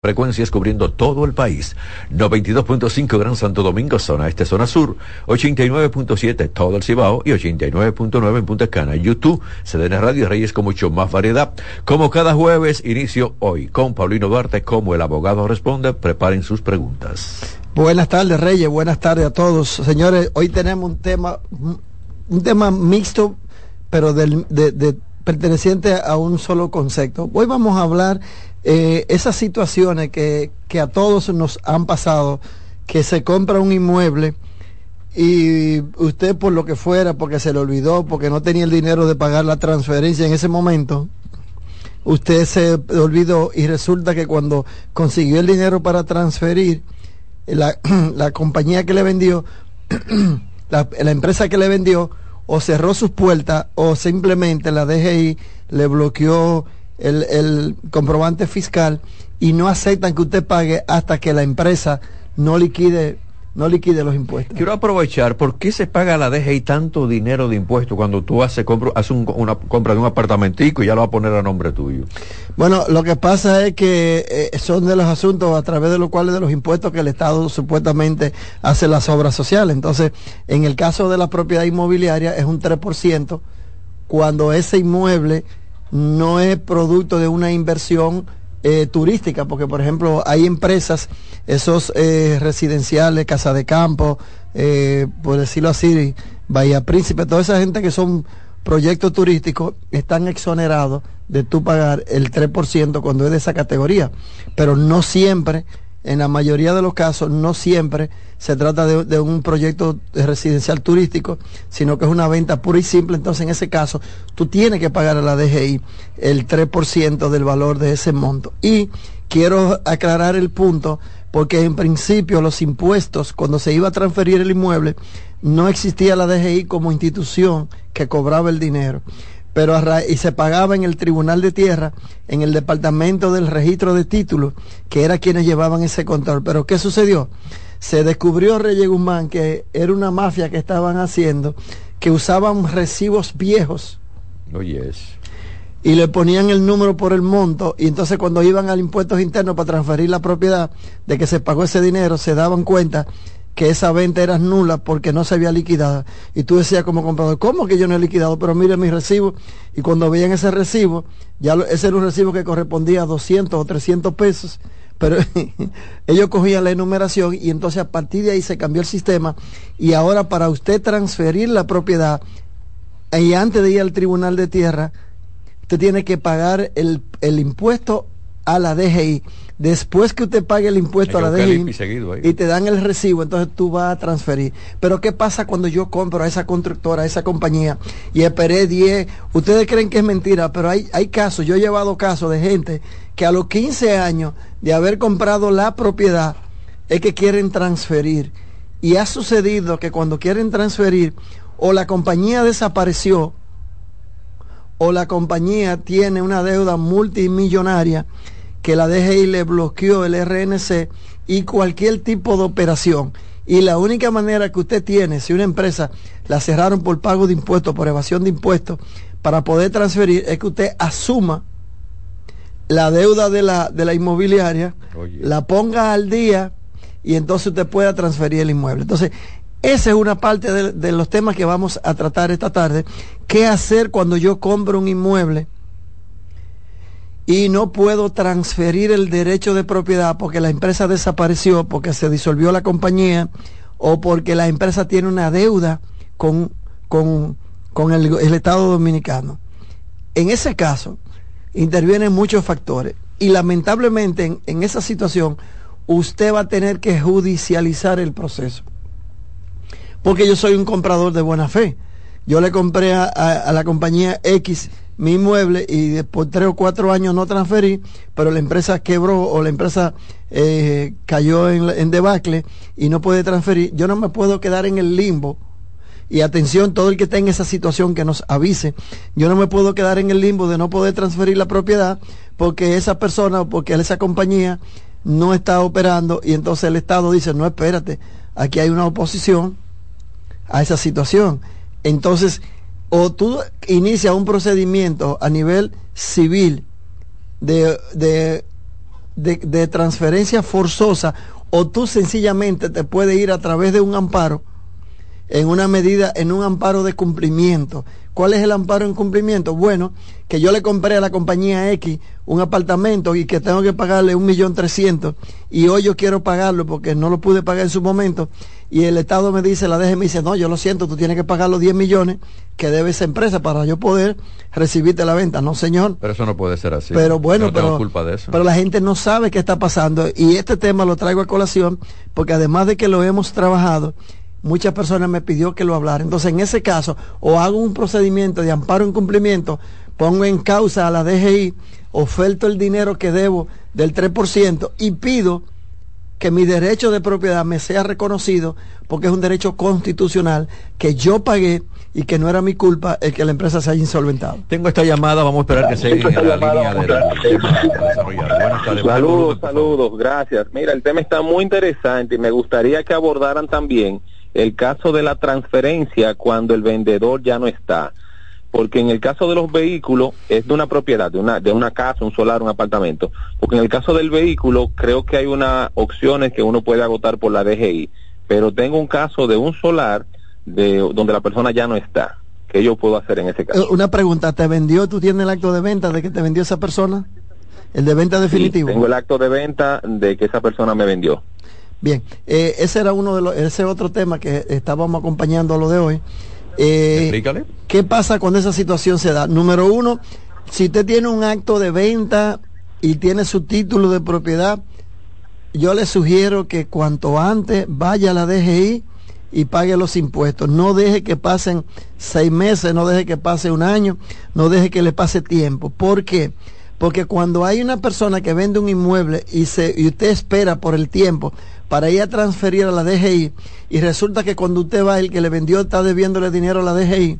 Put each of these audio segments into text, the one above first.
Frecuencias cubriendo todo el país. 92.5 Gran Santo Domingo, zona este, zona sur. 89.7 todo el Cibao y 89.9 en Punta Cana. YouTube, CDN Radio Reyes con mucho más variedad. Como cada jueves, inicio hoy con Paulino Duarte, como el abogado responde. Preparen sus preguntas. Buenas tardes, Reyes. Buenas tardes a todos. Señores, hoy tenemos un tema, un tema mixto, pero del, de, de, perteneciente a un solo concepto. Hoy vamos a hablar eh, esas situaciones que, que, a todos nos han pasado, que se compra un inmueble y usted por lo que fuera, porque se le olvidó, porque no tenía el dinero de pagar la transferencia en ese momento, usted se olvidó y resulta que cuando consiguió el dinero para transferir, la, la compañía que le vendió, la, la empresa que le vendió, o cerró sus puertas o simplemente la DGI le bloqueó el, el, comprobante fiscal y no aceptan que usted pague hasta que la empresa no liquide no liquide los impuestos. Quiero aprovechar, ¿por qué se paga la DGI tanto dinero de impuestos cuando tú haces, compro, haces un, una compra de un apartamentico y ya lo va a poner a nombre tuyo? Bueno, lo que pasa es que eh, son de los asuntos a través de los cuales de los impuestos que el Estado supuestamente hace las obras sociales. Entonces, en el caso de la propiedad inmobiliaria es un 3% cuando ese inmueble no es producto de una inversión eh, turística, porque por ejemplo hay empresas, esos eh, residenciales, Casa de Campo, eh, por decirlo así, Bahía Príncipe, toda esa gente que son proyectos turísticos están exonerados de tú pagar el 3% cuando es de esa categoría, pero no siempre en la mayoría de los casos no siempre se trata de, un proyecto residencial turístico, sino que es una venta pura y simple. Entonces, en ese caso, tú tienes que pagar a la DGI el 3% del valor de ese monto. Y quiero aclarar el punto, porque en principio los impuestos, cuando se iba a transferir el inmueble, no existía la DGI como institución que cobraba el dinero pero y se pagaba en el Tribunal de Tierra, en el Departamento del Registro de Títulos, que era quienes llevaban ese control. Pero ¿qué sucedió? Se descubrió Reyes Guzmán que era una mafia que estaban haciendo, que usaban recibos viejos. Oh, yes. Y le ponían el número por el monto, y entonces cuando iban al impuestos internos para transferir la propiedad de que se pagó ese dinero, se daban cuenta que esa venta era nula porque no se había liquidado. Y tú decías como comprador, ¿cómo que yo no he liquidado? Pero mire mi recibo. Y cuando veían ese recibo, ya ese era un recibo que correspondía a 200 o 300 pesos. Pero ellos cogían la enumeración y entonces a partir de ahí se cambió el sistema. Y ahora para usted transferir la propiedad, y antes de ir al tribunal de tierra, usted tiene que pagar el, el impuesto a la DGI. Después que usted pague el impuesto a la DGI y, te dan el recibo, entonces tú vas a transferir. Pero ¿qué pasa cuando yo compro a esa constructora, a esa compañía y esperé 10? Ustedes creen que es mentira, pero hay, hay casos, yo he llevado casos de gente que a los 15 años de haber comprado la propiedad es que quieren transferir. Y ha sucedido que cuando quieren transferir o la compañía desapareció o la compañía tiene una deuda multimillonaria que la DGI le bloqueó el RNC y cualquier tipo de operación. Y la única manera que usted tiene, si una empresa la cerraron por pago de impuestos, por evasión de impuestos, para poder transferir, es que usted asuma la deuda de la, de la inmobiliaria, Oye. la ponga al día y entonces usted pueda transferir el inmueble. Entonces, esa es una parte de, de, los temas que vamos a tratar esta tarde. ¿Qué hacer cuando yo compro un inmueble? Y no puedo transferir el derecho de propiedad porque la empresa desapareció, porque se disolvió la compañía o porque la empresa tiene una deuda con, con, con el, el, Estado Dominicano. En ese caso, intervienen muchos factores y lamentablemente en, en esa situación usted va a tener que judicializar el proceso. Porque yo soy un comprador de buena fe. Yo le compré a, a, a la compañía X mi inmueble y después tres o cuatro años no transferí, pero la empresa quebró o la empresa eh, cayó en, en, debacle y no puede transferir, yo no me puedo quedar en el limbo. Y atención, todo el que esté en esa situación que nos avise, yo no me puedo quedar en el limbo de no poder transferir la propiedad porque esa persona o porque esa compañía no está operando y entonces el Estado dice, no, espérate, aquí hay una oposición a esa situación. Entonces, o tú inicias un procedimiento a nivel civil de, de de, transferencia forzosa o tú sencillamente te puedes ir a través de un amparo en una medida, en un amparo de cumplimiento. ¿Cuál es el amparo en cumplimiento? Bueno, que yo le compré a la compañía X un apartamento y que tengo que pagarle un millón trescientos y hoy yo quiero pagarlo porque no lo pude pagar en su momento y el Estado me dice, la DG me dice, no, yo lo siento, tú tienes que pagar los 10 millones que debe esa empresa para yo poder recibirte la venta. No, señor. Pero eso no puede ser así. Pero bueno, pero, culpa de eso. pero la gente no sabe qué está pasando y este tema lo traigo a colación porque además de que lo hemos trabajado, muchas personas me pidió que lo hablara. Entonces, en ese caso, o hago un procedimiento de amparo en cumplimiento, pongo en causa a la DGI, oferto el dinero que debo del 3% y pido que mi derecho de propiedad me sea reconocido porque es un derecho constitucional que yo pagué y que no era mi culpa el que la empresa se haya insolventado. Tengo esta llamada, vamos a esperar que se en la línea de, la, Saludos, saludos, gracias. Mira, el tema está muy interesante y me gustaría que abordaran también el caso de la transferencia cuando el vendedor ya no está. Porque en el caso de los vehículos es de una propiedad, de una, de una casa, un solar, un apartamento. Porque en el caso del vehículo creo que hay unas opciones que uno puede agotar por la DGI. Pero tengo un caso de un solar de donde la persona ya no está. ¿Qué yo puedo hacer en ese caso? Eh, una pregunta, ¿te vendió, tú tienes el acto de venta de que te vendió esa persona? ¿El de venta definitivo? tengo el acto de venta de que esa persona me vendió. Bien, eh, ese era uno de los, ese otro tema que estábamos acompañando a lo de hoy. Eh, ¿Qué pasa cuando esa situación se da? Número uno, si usted tiene un acto de venta y tiene su título de propiedad, yo le sugiero que cuanto antes vaya a la DGI y pague los impuestos. No deje que pasen seis meses, no deje que pase un año, no deje que le pase tiempo. ¿Por qué? Porque cuando hay una persona que vende un inmueble y, se, y usted espera por el tiempo para ir a transferir a la DGI y resulta que cuando usted va, el que le vendió está debiéndole dinero a la DGI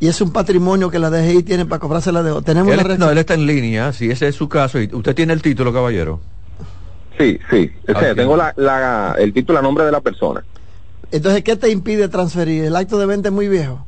y es un patrimonio que la DGI tiene para cobrarse la deuda. Tenemos no, él está en línea, si ese es su caso. y ¿Usted tiene el título, caballero? Sí, sí. tengo la, el título a nombre de la persona. Entonces, ¿qué te impide transferir? ¿El acto de venta es muy viejo?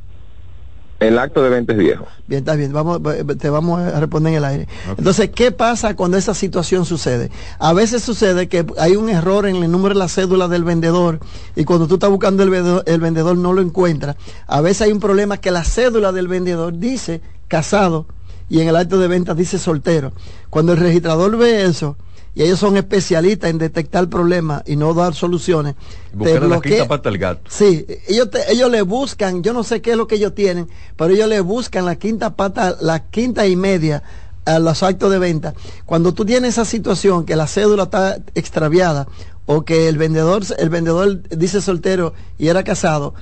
El acto de venta es viejo. Bien, está bien, vamos, te vamos a responder en el aire. Entonces, ¿qué pasa cuando esa situación sucede? A veces sucede que hay un error en el número de la cédula del vendedor y cuando tú estás buscando el vendedor, el vendedor no lo encuentra. A veces hay un problema que la cédula del vendedor dice casado y en el acto de venta dice soltero. Cuando el registrador ve eso, y ellos son especialistas en detectar problemas y no dar soluciones. Buscar la quinta pata al gato. Sí, ellos, ellos le buscan, yo no sé qué es lo que ellos tienen, pero ellos le buscan la quinta pata, la quinta y media a los actos de venta. Cuando tú tienes esa situación que la cédula está extraviada o que el vendedor, el vendedor dice soltero y era casado,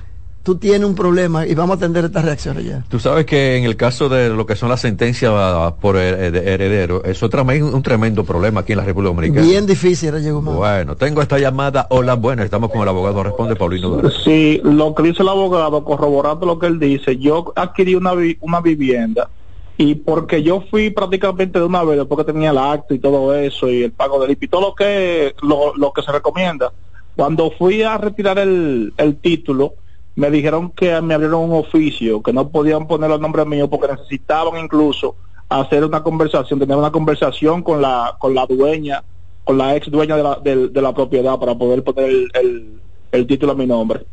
tú tienes un problema y vamos a atender estas reacciones ya. Tú sabes que en el caso de lo que son las sentencias por heredero, eso es un tremendo problema aquí en la República Dominicana. Bien difícil, llegó Bueno, tengo esta llamada. Hola, bueno, estamos con el abogado. Responde Paulino. Sí, lo que dice el abogado, corroborando lo que él dice, yo adquirí una, una vivienda y porque yo fui prácticamente de una vez, porque tenía el acto y todo eso, y el pago del IPI, todo lo que, lo, lo que se recomienda. Cuando fui a retirar el, el título, me dijeron que me abrieron un oficio, que no podían poner los nombres míos porque necesitaban incluso hacer una conversación, tener una conversación con la, con la dueña, con la ex dueña de la, de, la propiedad para poder poner el, el, título a mi nombre.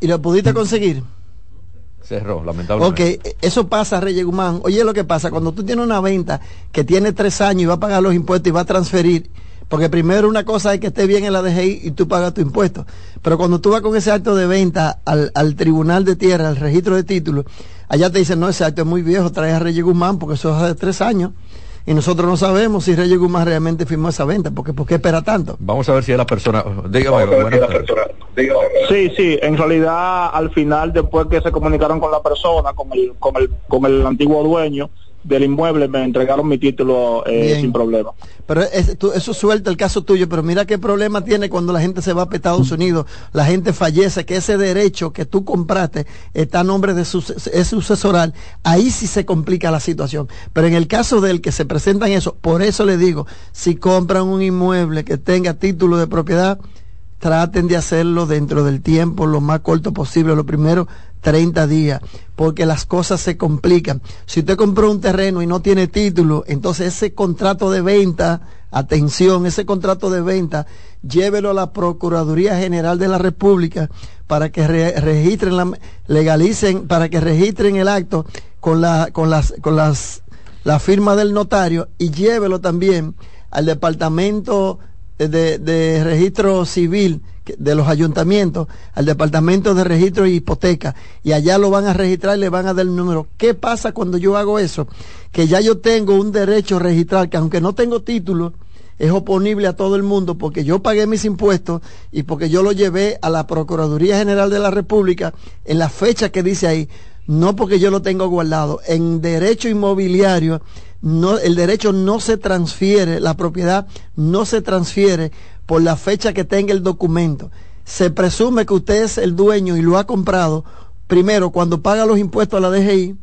¿Y lo pudiste conseguir? Cerró, lamentablemente. Ok, eso pasa, Reyes Guzmán. Oye, lo que pasa, cuando tú tienes una venta que tiene tres años y va a pagar los impuestos y va a transferir, porque primero una cosa es que esté bien en la DGI y tú pagas tu impuesto. Pero cuando tú vas con ese acto de venta al, al tribunal de tierra, al registro de títulos, allá te dicen, no, ese acto es muy viejo, trae a Reyes Guzmán porque eso es hace tres años. Y nosotros no sabemos si Reyes Guzmán realmente firmó esa venta, porque ¿por qué espera tanto? Vamos a ver si es la persona. Dígame, Sí, sí, en realidad al final, después que se comunicaron con la persona, con el, con el, con el antiguo dueño, del inmueble me entregaron mi título eh, sin problema. Pero eso suelta el caso tuyo, pero mira qué problema tiene cuando la gente se va a Estados Unidos, la gente fallece, que ese derecho que tú compraste está a nombre de su es sucesoral, ahí sí se complica la situación. Pero en el caso del que se presentan eso, por eso le digo, si compran un inmueble que tenga título de propiedad, traten de hacerlo dentro del tiempo lo más corto posible. Lo primero, 30 días, porque las cosas se complican. Si usted compró un terreno y no tiene título, entonces ese contrato de venta atención, ese contrato de venta, llévelo a la Procuraduría General de la República para que registren, la, legalicen, para que registren el acto con la, con las, con las, la firma del notario y llévelo también al Departamento de, de Registro Civil de los ayuntamientos al departamento de registro y hipoteca y allá lo van a registrar y le van a dar el número. ¿Qué pasa cuando yo hago eso? Que ya yo tengo un derecho registrar que aunque no tengo título, es oponible a todo el mundo porque yo pagué mis impuestos y porque yo lo llevé a la Procuraduría General de la República en la fecha que dice ahí, no porque yo lo tengo guardado. En derecho inmobiliario, no, el derecho no se transfiere, la propiedad no se transfiere por la fecha que tenga el documento. Se presume que usted es el dueño y lo ha comprado, primero, cuando paga los impuestos a la DGI,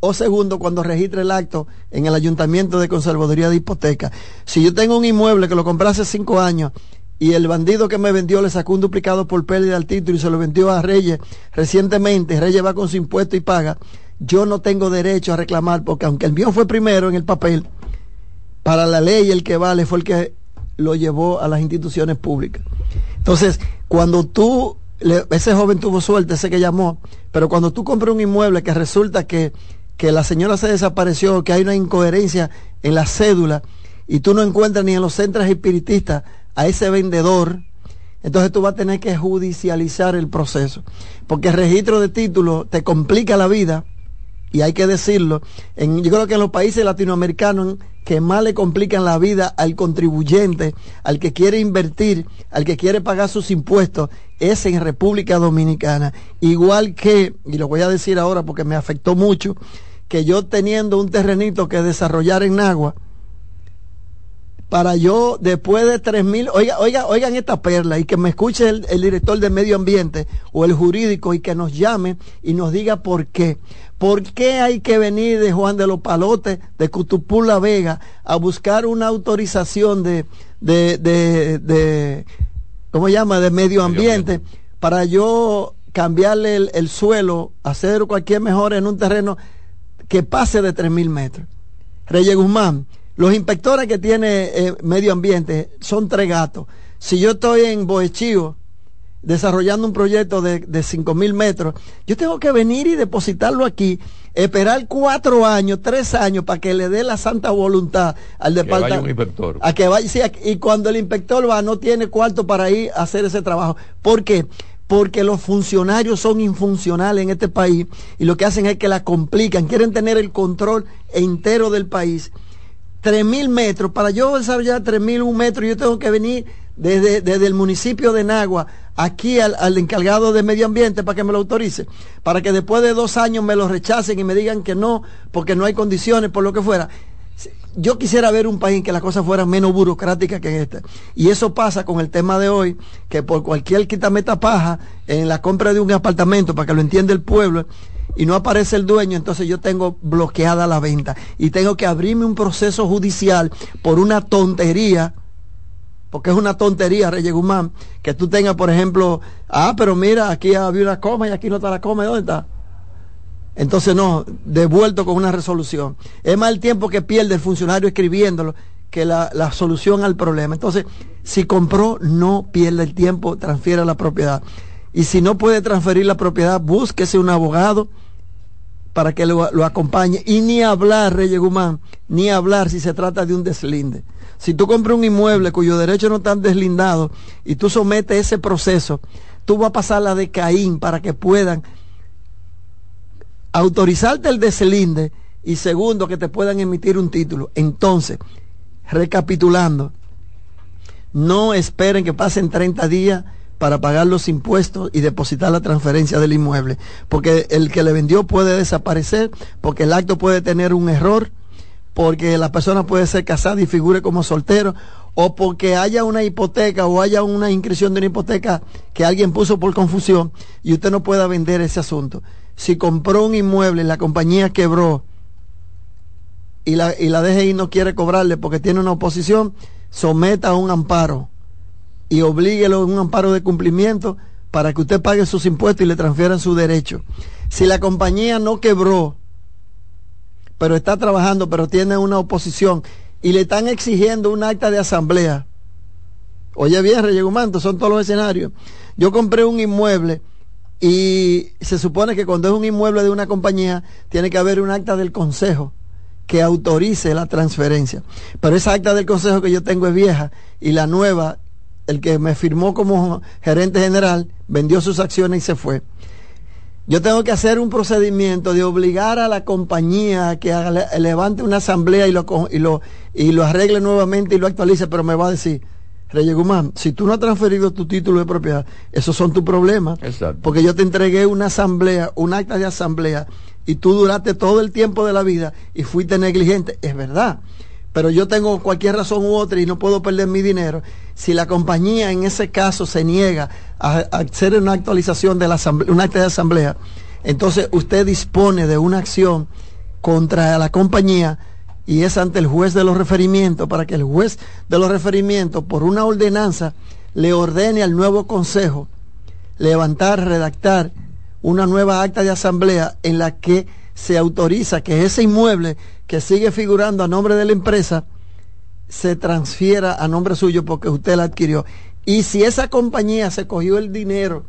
o segundo, cuando registre el acto en el Ayuntamiento de Conservaduría de Hipoteca. Si yo tengo un inmueble que lo compré hace cinco años y el bandido que me vendió le sacó un duplicado por pérdida al título y se lo vendió a Reyes recientemente, Reyes va con su impuesto y paga, yo no tengo derecho a reclamar porque aunque el mío fue primero en el papel, para la ley el que vale fue el que lo llevó a las instituciones públicas. Entonces, cuando tú, ese joven tuvo suerte, ese que llamó, pero cuando tú compras un inmueble que resulta que, que la señora se desapareció, que hay una incoherencia en la cédula, y tú no encuentras ni en los centros espiritistas a ese vendedor, entonces tú vas a tener que judicializar el proceso, porque el registro de títulos te complica la vida, y hay que decirlo, en, yo creo que en los países latinoamericanos que más le complican la vida al contribuyente, al que quiere invertir, al que quiere pagar sus impuestos, es en República Dominicana. Igual que, y lo voy a decir ahora porque me afectó mucho, que yo teniendo un terrenito que desarrollar en agua, para yo, después de tres mil, oiga, oiga, oigan esta perla y que me escuche el, director de medio ambiente o el jurídico y que nos llame y nos diga por qué. ¿Por qué hay que venir de Juan de los Palotes, de Cutupula Vega, a buscar una autorización de, de, de, de ¿cómo llama?, de medio ambiente, para yo cambiarle el, el, suelo, hacer cualquier mejora en un terreno que pase de tres mil metros. Reyes Guzmán, los inspectores que tiene eh, medio ambiente son tres gatos. Si yo estoy en Boechío desarrollando un proyecto de, de 5 mil metros, yo tengo que venir y depositarlo aquí, esperar cuatro años, tres años para que le dé la santa voluntad al departamento. A que vaya, y cuando el inspector va, no tiene cuarto para ir a hacer ese trabajo. ¿Por qué? porque los funcionarios son infuncionales en este país y lo que hacen es que la complican, quieren tener el control entero del país 3.000 metros. Para yo desarrollar 3.000 un metro, yo tengo que venir desde, desde el municipio de Nagua aquí al, al, encargado de medio ambiente para que me lo autorice. Para que después de dos años me lo rechacen y me digan que no, porque no hay condiciones, por lo que fuera. Yo quisiera ver un país en que las cosas fueran menos burocráticas que este. Y eso pasa con el tema de hoy, que por cualquier quitameta paja en la compra de un apartamento, para que lo entienda el pueblo, y no aparece el dueño, entonces yo tengo bloqueada la venta y tengo que abrirme un proceso judicial por una tontería, porque es una tontería, Reyes Guzmán, que tú tengas, por ejemplo, ah, pero mira, aquí había una coma y aquí no está la coma, ¿dónde está? Entonces no, devuelto con una resolución. Es más el tiempo que pierde el funcionario escribiéndolo que la, la solución al problema. Entonces, si compró, no pierde el tiempo, transfiere la propiedad. Y si no puede transferir la propiedad, búsquese un abogado para que lo, acompañe. Y ni hablar, Reyes Guzmán, ni hablar si se trata de un deslinde. Si tú compras un inmueble cuyo derecho no están deslindados y tú sometes ese proceso, tú vas a pasar la de Caín para que puedan autorizarte el deslinde y segundo que te puedan emitir un título. Entonces, recapitulando, no esperen que pasen 30 días para pagar los impuestos y depositar la transferencia del inmueble. Porque el que le vendió puede desaparecer, porque el acto puede tener un error, porque la persona puede ser casada y figure como soltero, o porque haya una hipoteca o haya una inscripción de una hipoteca que alguien puso por confusión y usted no pueda vender ese asunto. Si compró un inmueble la compañía quebró y la, y la DGI no quiere cobrarle porque tiene una oposición, someta a un amparo y oblíguelo en un amparo de cumplimiento para que usted pague sus impuestos y le transfieran su derecho. Si la compañía no quebró, pero está trabajando, pero tiene una oposición y le están exigiendo un acta de asamblea. Oye bien, Reyes son todos los escenarios. Yo compré un inmueble y se supone que cuando es un inmueble de una compañía tiene que haber un acta del consejo que autorice la transferencia. Pero esa acta del consejo que yo tengo es vieja y la nueva, el que me firmó como gerente general, vendió sus acciones y se fue. Yo tengo que hacer un procedimiento de obligar a la compañía a que levante una asamblea y lo, y, lo, y lo arregle nuevamente y lo actualice, pero me va a decir, Reyes Guzmán, si tú no has transferido tu título de propiedad, esos son tus problemas. Porque yo te entregué una asamblea, un acta de asamblea, y tú duraste todo el tiempo de la vida y fuiste negligente. Es verdad. Pero yo tengo cualquier razón u otra y no puedo perder mi dinero. Si la compañía en ese caso se niega a, hacer una actualización de la asamblea, un acta de asamblea, entonces usted dispone de una acción contra la compañía y es ante el juez de los referimientos para que el juez de los referimientos, por una ordenanza, le ordene al nuevo consejo levantar, redactar una nueva acta de asamblea en la que se autoriza que ese inmueble que sigue figurando a nombre de la empresa se transfiera a nombre suyo porque usted la adquirió. Y si esa compañía se cogió el dinero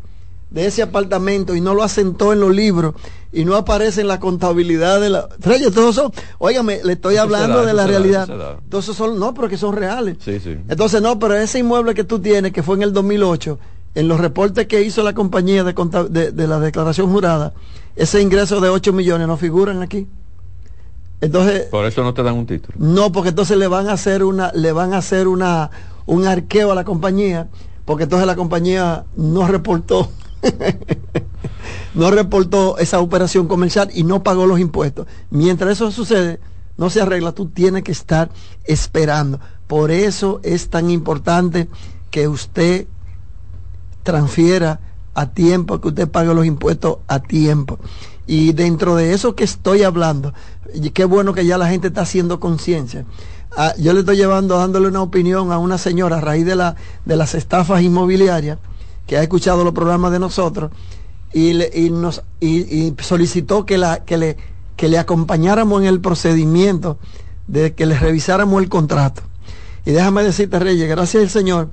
de ese apartamento y no lo asentó en los libros y no aparece en la contabilidad de la Reyes, todos son, óigame, le estoy hablando de la realidad. Entonces son, no, pero que son reales. Entonces no, pero ese inmueble que tú tienes, que fue en el 2008, en los reportes que hizo la compañía de, de, la declaración jurada, ese ingreso de 8 millones no figuran aquí. Entonces, por eso no te dan un título. No, porque entonces le van a hacer una le van a hacer una un arqueo a la compañía, porque entonces la compañía no reportó no reportó esa operación comercial y no pagó los impuestos. Mientras eso sucede, no se arregla, tú tienes que estar esperando. Por eso es tan importante que usted transfiera a tiempo, que usted pague los impuestos a tiempo. Y dentro de eso que estoy hablando, y qué bueno que ya la gente está haciendo conciencia. Ah, yo le estoy llevando, dándole una opinión a una señora a raíz de, la, de las estafas inmobiliarias que ha escuchado los programas de nosotros y, nos, y, solicitó que, la, que, le, que le acompañáramos en el procedimiento de que le revisáramos el contrato. Y déjame decirte, Reyes, gracias al Señor,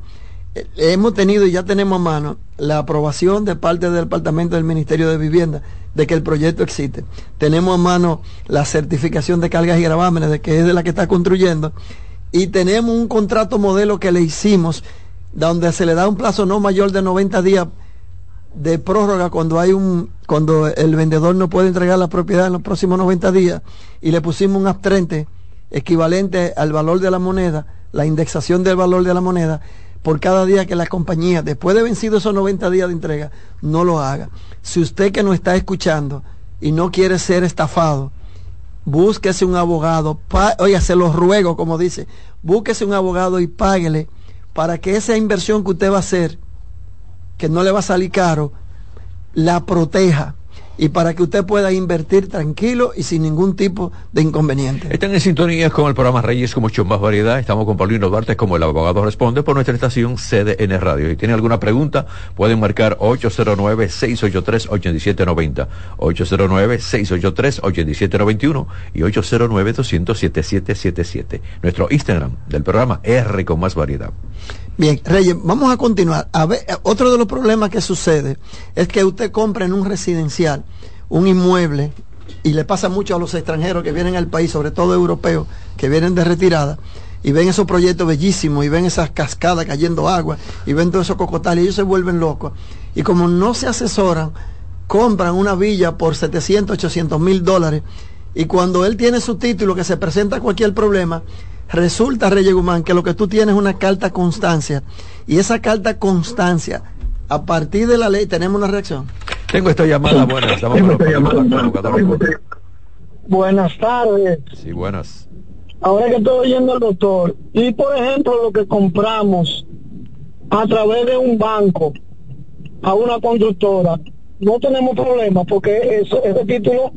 hemos tenido y ya tenemos a mano la aprobación de parte del Departamento del Ministerio de Vivienda de que el proyecto existe. Tenemos a mano la certificación de cargas y gravámenes de que es de la que está construyendo. Y tenemos un contrato modelo que le hicimos donde se le da un plazo no mayor de 90 días de prórroga cuando hay un cuando el vendedor no puede entregar la propiedad en los próximos 90 días y le pusimos un abstrente equivalente al valor de la moneda, la indexación del valor de la moneda por cada día que la compañía, después de vencido esos 90 días de entrega, no lo haga. Si usted que nos está escuchando y no quiere ser estafado, búsquese un abogado, oiga, se lo ruego, como dice, búsquese un abogado y páguele para que esa inversión que usted va a hacer, que no le va a salir caro, la proteja y para que usted pueda invertir tranquilo y sin ningún tipo de inconveniente. Están en sintonía con el programa Reyes con mucho más variedad. Estamos con Paulino Duarte como el abogado responde por nuestra estación CDN Radio. Si tiene alguna pregunta, pueden marcar 809-683-8790, 809-683-8791 y 809-200-7777. Nuestro Instagram del programa R con más variedad. Bien, Reyes, vamos a continuar. A ver, otro de los problemas que sucede es que usted compra en un residencial un inmueble y le pasa mucho a los extranjeros que vienen al país, sobre todo europeos, que vienen de retirada y ven esos proyectos bellísimos y ven esas cascadas cayendo agua y ven todos esos cocotales y ellos se vuelven locos. Y como no se asesoran, compran una villa por 700, 800 mil dólares y cuando él tiene su título que se presenta cualquier problema, Resulta, Reyes Guzmán, que lo que tú tienes es una carta constancia. Y esa carta constancia, a partir de la ley, tenemos una reacción. Tengo esta llamada, buenas. Buenas tardes. Sí, buenas. Ahora que estoy oyendo al doctor, y por ejemplo lo que compramos a través de un banco a una constructora, no tenemos problema porque eso, ese título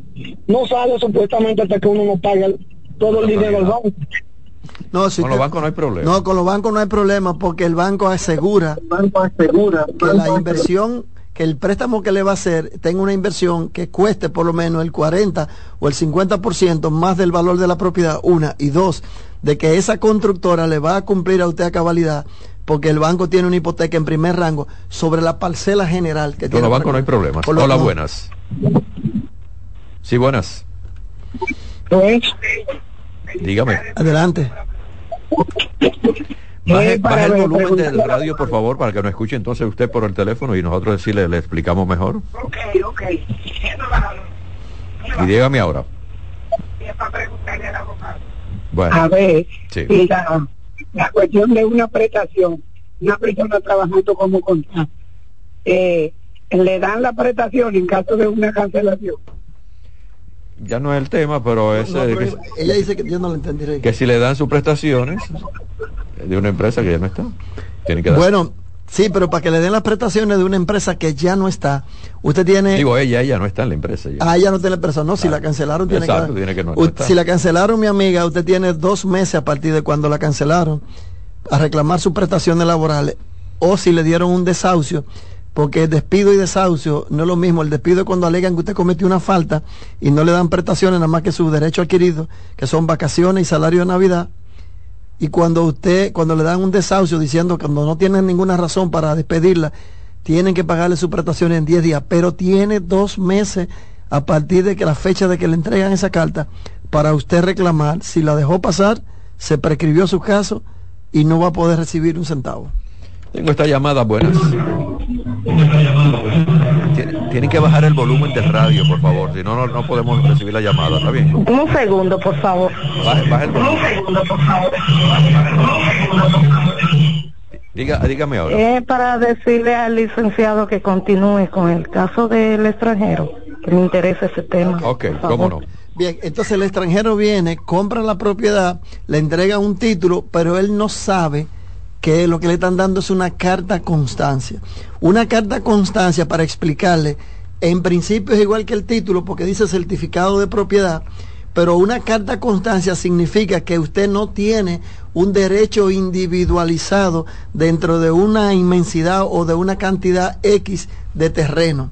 no sale supuestamente hasta que uno no pague todo el dinero al banco. No, con los bancos no hay problema. No, con los bancos no hay problema porque el banco asegura, banco asegura que la inversión que el préstamo que le va a hacer tenga una inversión que cueste por lo menos el 40 o el 50% más del valor de la propiedad, una, y dos, de que esa constructora le va a cumplir a usted a cabalidad porque el banco tiene una hipoteca en primer rango sobre la parcela general que Con los bancos no hay problemas. Hola, buenas. Sí, buenas. Dígame. Adelante. Baje, el volumen del radio, por favor, para que nos escuche entonces usted por el teléfono y nosotros decirle, le explicamos mejor. Ok, ok. Y dígame ahora. Bueno. A ver, sí. la, cuestión de una prestación, una persona trabajando como contrato, eh, le dan la prestación en caso de una cancelación ya no es el tema, pero es... ella dice que yo no lo entendiré. Que si le dan sus prestaciones de una empresa que ya no está, tiene que dar. Bueno, sí, pero para que le den las prestaciones de una empresa que ya no está, usted tiene... Digo, ella, ella no está en la empresa. Ah, ella no tiene la empresa, no, si la cancelaron tiene que... Tiene que no, si la cancelaron, mi amiga, usted tiene dos meses a partir de cuando la cancelaron a reclamar sus prestaciones laborales o si le dieron un desahucio porque despido y desahucio no es lo mismo. El despido es cuando alegan que usted cometió una falta y no le dan prestaciones nada más que su derecho adquirido, que son vacaciones y salario de Navidad. Y cuando usted, cuando le dan un desahucio diciendo que no tienen ninguna razón para despedirla, tienen que pagarle sus prestaciones en 10 días, pero tiene dos meses a partir de que la fecha de que le entregan esa carta para usted reclamar. Si la dejó pasar, se prescribió su caso y no va a poder recibir un centavo. Tengo esta llamada, buenas. Tienen que bajar el volumen del radio, por favor, si no, no, podemos recibir la llamada, ¿está bien? Un segundo, por favor. Baje, el volumen. Un segundo, por favor. Diga, dígame ahora. Es para decirle al licenciado que continúe con el caso del extranjero, que me interesa ese tema. Ok, cómo no. Bien, entonces el extranjero viene, compra la propiedad, le entrega un título, pero él no sabe que lo que le están dando es una carta constancia. Una carta constancia para explicarle, en principio es igual que el título porque dice certificado de propiedad, pero una carta constancia significa que usted no tiene un derecho individualizado dentro de una inmensidad o de una cantidad X de terreno.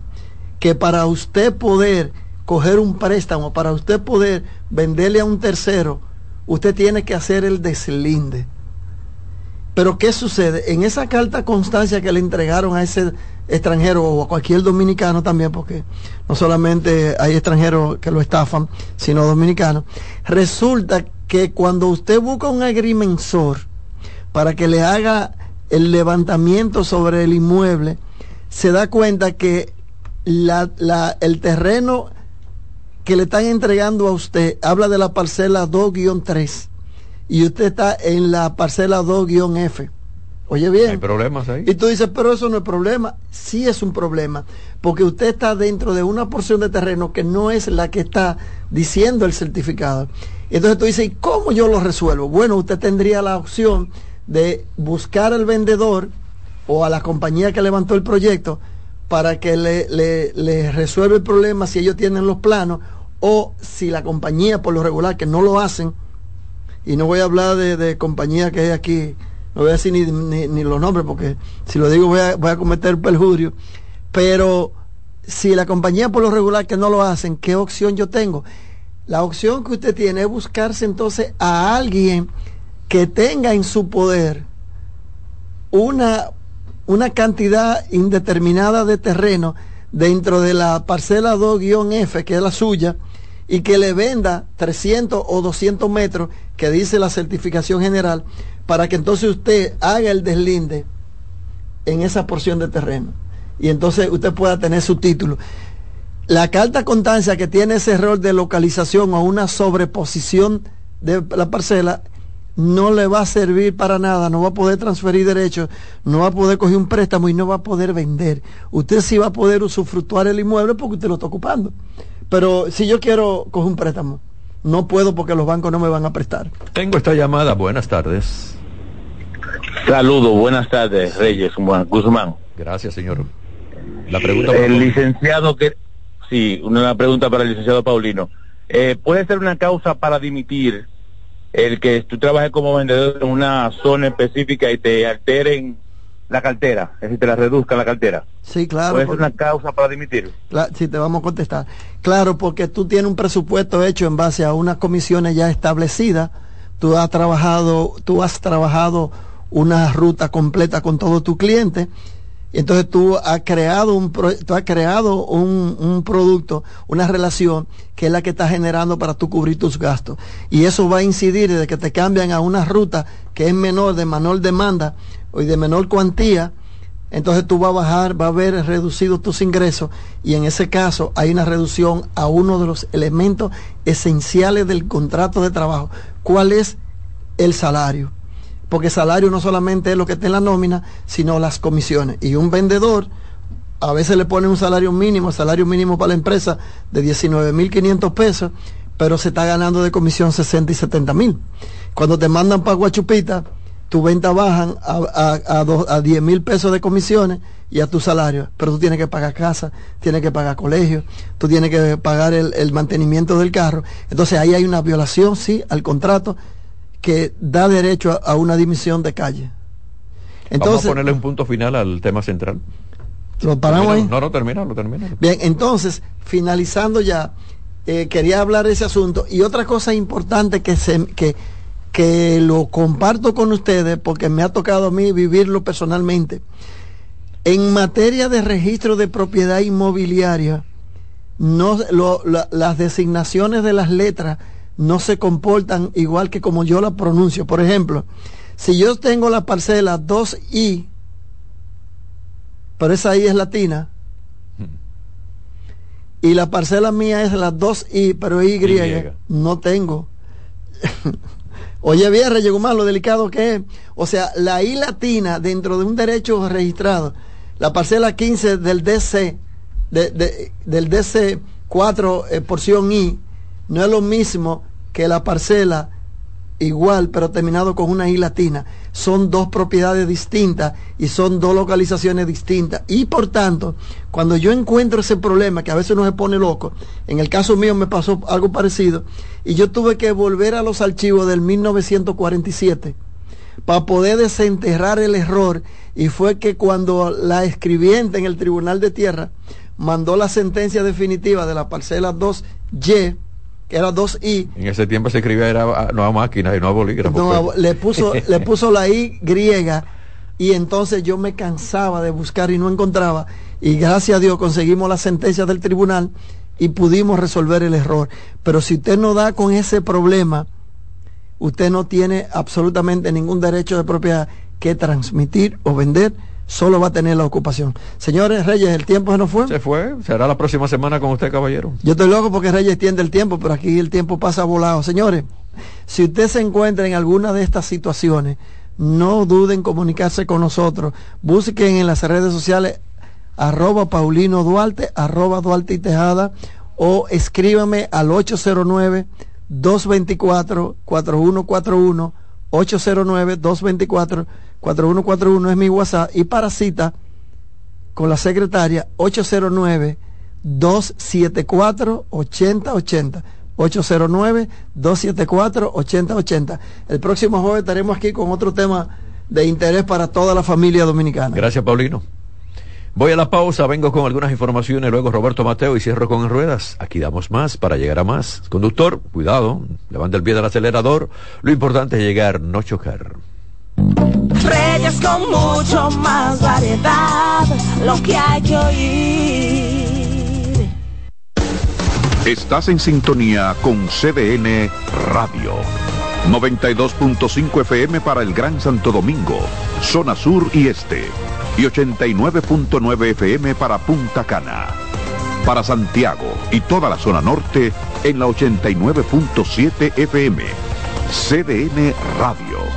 Que para usted poder coger un préstamo, para usted poder venderle a un tercero, usted tiene que hacer el deslinde pero ¿qué sucede? En esa carta constancia que le entregaron a ese extranjero o a cualquier dominicano también, porque no solamente hay extranjeros que lo estafan, sino dominicanos, resulta que cuando usted busca un agrimensor para que le haga el levantamiento sobre el inmueble, se da cuenta que el terreno que le están entregando a usted habla de la parcela 2-3 y usted está en la parcela 2-F. Oye bien. Hay problemas ahí. Y tú dices, pero eso no es problema. Sí es un problema, porque usted está dentro de una porción de terreno que no es la que está diciendo el certificado. Entonces tú dices, ¿y cómo yo lo resuelvo? Bueno, usted tendría la opción de buscar al vendedor o a la compañía que levantó el proyecto para que le, le, le resuelva el problema si ellos tienen los planos o si la compañía por lo regular que no lo hacen, y no voy a hablar de, de compañía que hay aquí, no voy a decir ni, los nombres porque si lo digo voy a, voy a cometer perjurio, pero si la compañía por lo regular que no lo hacen, ¿qué opción yo tengo? La opción que usted tiene es buscarse entonces a alguien que tenga en su poder una, una cantidad indeterminada de terreno dentro de la parcela 2-F, que es la suya, y que le venda 300 o 200 metros que dice la certificación general para que entonces usted haga el deslinde en esa porción de terreno y entonces usted pueda tener su título. La carta constancia que tiene ese error de localización o una sobreposición de la parcela no le va a servir para nada, no va a poder transferir derechos, no va a poder coger un préstamo y no va a poder vender. Usted sí va a poder usufructuar el inmueble porque usted lo está ocupando. Pero si yo quiero coger un préstamo, no puedo porque los bancos no me van a prestar. Tengo esta llamada. Buenas tardes. Saludos, buenas tardes, Reyes Guzmán. Gracias, señor. La pregunta el licenciado que sí, una pregunta para el licenciado Paulino. Eh, ¿Puede ser una causa para dimitir el que tú trabajes como vendedor en una zona específica y te alteren la cartera, es decir, te la reduzcan la cartera. Sí, claro. es una causa para dimitir? sí, te vamos a contestar. Claro, porque tú tienes un presupuesto hecho en base a unas comisiones ya establecidas. Tú has trabajado, tú has trabajado una ruta completa con todo tu cliente. Entonces tú has creado un tú has creado un, un, producto, una relación que es la que está generando para tú cubrir tus gastos. Y eso va a incidir desde que te cambian a una ruta que es menor, de menor demanda y de menor cuantía, entonces tú vas a bajar, va a haber reducido tus ingresos y en ese caso hay una reducción a uno de los elementos esenciales del contrato de trabajo. ¿Cuál es el salario? Porque salario no solamente es lo que está en la nómina, sino las comisiones. Y un vendedor a veces le pone un salario mínimo, salario mínimo para la empresa de 19.500 pesos, pero se está ganando de comisión 60 y 70 mil. Cuando te mandan para Guachupita, tu venta bajan a, a, a, 10 mil pesos de comisiones y a tu salario, pero tú tienes que pagar casa, tienes que pagar colegio, tú tienes que pagar el, mantenimiento del carro. Entonces ahí hay una violación, sí, al contrato que da derecho a, una dimisión de calle. Entonces, Vamos a ponerle un punto final al tema central. ¿Lo paramos ahí? No, no, termina, lo termina. Bien, entonces, finalizando ya, eh, quería hablar de ese asunto y otra cosa importante que se... Que, que lo comparto con ustedes porque me ha tocado a mí vivirlo personalmente. En materia de registro de propiedad inmobiliaria, no, las designaciones de las letras no se comportan igual que como yo la pronuncio. Por ejemplo, si yo tengo la parcela 2I, pero esa I es latina, y la parcela mía es la 2I, pero Y, y. no tengo. Oye, vierre, llegó más lo delicado que es. O sea, la I latina dentro de un derecho registrado, la parcela 15 del DC, del DC 4 eh, porción I, no es lo mismo que la parcela igual, pero terminado con una I latina. Son dos propiedades distintas y son dos localizaciones distintas. Y por tanto, cuando yo encuentro ese problema, que a veces uno se pone loco, en el caso mío me pasó algo parecido, y yo tuve que volver a los archivos del 1947 para poder desenterrar el error, y fue que cuando la escribiente en el Tribunal de Tierra mandó la sentencia definitiva de la parcela 2Y, que era 2i. En ese tiempo se escribía era no a máquina y no a bolígrafo. No, pues. le puso le puso la i griega y entonces yo me cansaba de buscar y no encontraba y gracias a Dios conseguimos la sentencia del tribunal y pudimos resolver el error. Pero si usted no da con ese problema, usted no tiene absolutamente ningún derecho de propiedad que transmitir o vender solo va a tener la ocupación. Señores Reyes, el tiempo se nos fue. Se fue, será la próxima semana con usted, caballero. Yo estoy loco porque Reyes tiende el tiempo, pero aquí el tiempo pasa volado. Señores, si usted se encuentra en alguna de estas situaciones, no duden en comunicarse con nosotros. Busquen en las redes sociales arroba Paulino Duarte, arroba Duarte y Tejada, o escríbame al 809 224 4141 809 224 4141 es mi WhatsApp y para cita con la secretaria 809 274 8080 809 274 8080 el próximo jueves estaremos aquí con otro tema de interés para toda la familia dominicana gracias Paulino Voy a la pausa, vengo con algunas informaciones, luego Roberto Mateo y cierro con ruedas. Aquí damos más para llegar a más. Conductor, cuidado, levanta el pie del acelerador. Lo importante es llegar, no chocar. Con mucho más variedad, lo que hay que oír. Estás en sintonía con CDN Radio. 92.5 FM para el Gran Santo Domingo, zona sur y este. Y 89.9 FM para Punta Cana. Para Santiago y toda la zona norte en la 89.7 FM. CDN Radio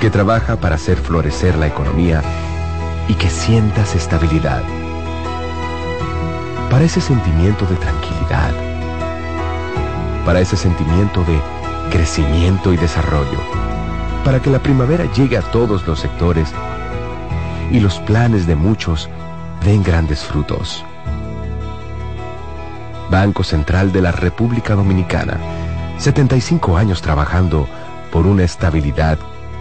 que trabaja para hacer florecer la economía y que sientas estabilidad. Para ese sentimiento de tranquilidad para ese sentimiento de crecimiento y desarrollo, para que la primavera llegue a todos los sectores y los planes de muchos den grandes frutos. Banco Central de la República Dominicana, 75 años trabajando por una estabilidad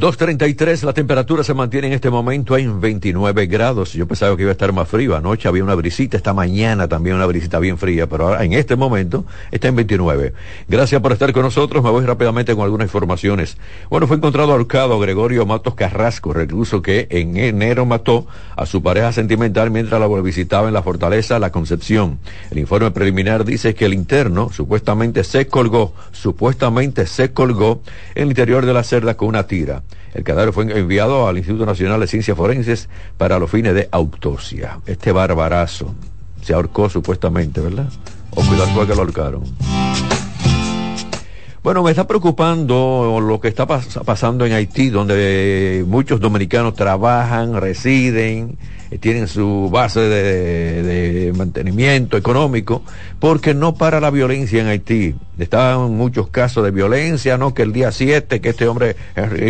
2.33, la temperatura se mantiene en este momento en 29 grados. Yo pensaba que iba a estar más frío. Anoche había una brisita, esta mañana también una brisita bien fría, pero ahora en este momento está en 29. Gracias por estar con nosotros. Me voy rápidamente con algunas informaciones. Bueno, fue encontrado ahorcado Gregorio Matos Carrasco, recluso que en enero mató a su pareja sentimental mientras la visitaba en la fortaleza La Concepción. El informe preliminar dice que el interno supuestamente se colgó, supuestamente se colgó en el interior de la cerda con una tira. El cadáver fue enviado al Instituto Nacional de Ciencias Forenses para los fines de autopsia. Este barbarazo se ahorcó supuestamente, ¿verdad? O cuidado que lo ahorcaron. Bueno, me está preocupando lo que está pasando en Haití, donde muchos dominicanos trabajan, residen, tienen su base de, mantenimiento económico, porque no para la violencia en Haití. Están muchos casos de violencia, ¿no? Que el día 7, que este hombre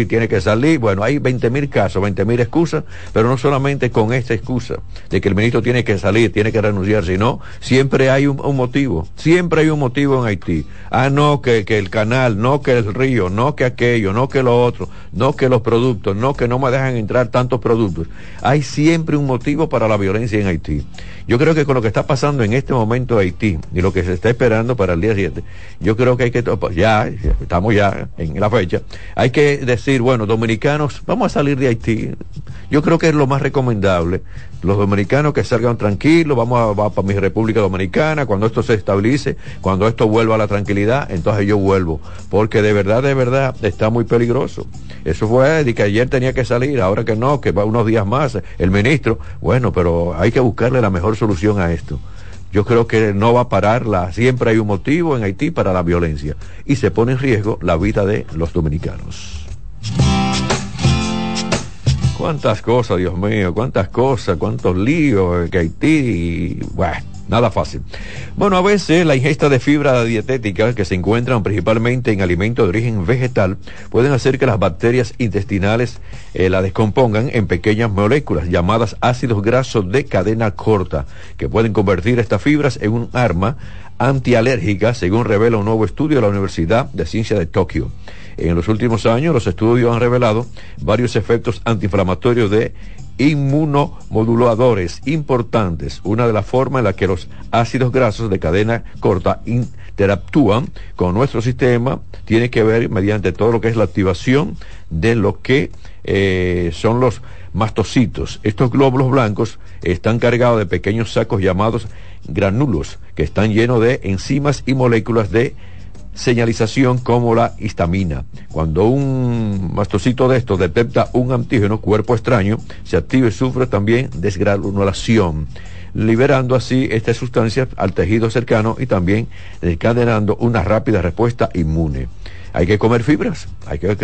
tiene que salir. Bueno, hay 20 mil casos, 20 mil excusas, pero no solamente con esta excusa de que el ministro tiene que salir, tiene que renunciar, sino siempre hay un, motivo, siempre hay un motivo en Haití. Ah, no, que, que el canal, no que el río, no que aquello, no que lo otro, no que los productos, no que no me dejan entrar tantos productos. Hay siempre un motivo para la violencia en Haití. Yo creo que con lo que está pasando en este momento en Haití y lo que se está esperando para el día 7, yo creo que hay que, ya, estamos ya en la fecha, hay que decir, bueno, dominicanos, vamos a salir de Haití. Yo creo que es lo más recomendable. Los dominicanos que salgan tranquilos, vamos a, para mi República Dominicana, cuando esto se estabilice, cuando esto vuelva a la tranquilidad, entonces yo vuelvo. Porque de verdad, de verdad, está muy peligroso. Eso fue de que ayer tenía que salir, ahora que no, que va unos días más. El ministro, bueno, pero hay que buscarle la mejor solución a esto yo creo que no va a pararla. Siempre hay un motivo en Haití para la violencia y se pone en riesgo la vida de los dominicanos. Cuántas cosas, Dios mío, cuántas cosas, cuántos líos que Haití. Bueno, Nada fácil. Bueno, a veces la ingesta de fibra dietética que se encuentran principalmente en alimentos de origen vegetal pueden hacer que las bacterias intestinales eh, la descompongan en pequeñas moléculas llamadas ácidos grasos de cadena corta, que pueden convertir estas fibras en un arma antialérgica, según revela un nuevo estudio de la Universidad de Ciencia de Tokio. En los últimos años, los estudios han revelado varios efectos antiinflamatorios de inmunomoduladores importantes. Una de las formas en las que los ácidos grasos de cadena corta interactúan con nuestro sistema tiene que ver mediante todo lo que es la activación de lo que eh, son los mastocitos. Estos glóbulos blancos están cargados de pequeños sacos llamados granulos que están llenos de enzimas y moléculas de señalización como la histamina. Cuando un mastocito de estos detecta un antígeno, cuerpo extraño, se activa y sufre también desgranulación, liberando así esta sustancia al tejido cercano y también desencadenando una rápida respuesta inmune hay que comer fibras, hay que,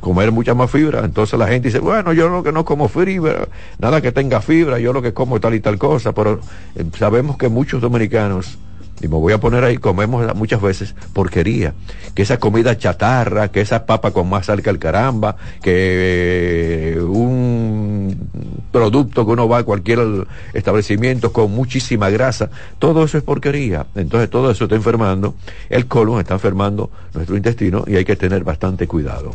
comer mucha más fibra. Entonces la gente dice, bueno, yo lo que no como fibra, nada que tenga fibra, yo lo que como tal y tal cosa, pero eh, sabemos que muchos dominicanos y me voy a poner ahí, comemos muchas veces porquería, que esa comida chatarra, que esa papa con más sal que el caramba, que un producto que uno va a cualquier establecimiento con muchísima grasa, todo eso es porquería. Entonces todo eso está enfermando, el colon está enfermando nuestro intestino y hay que tener bastante cuidado.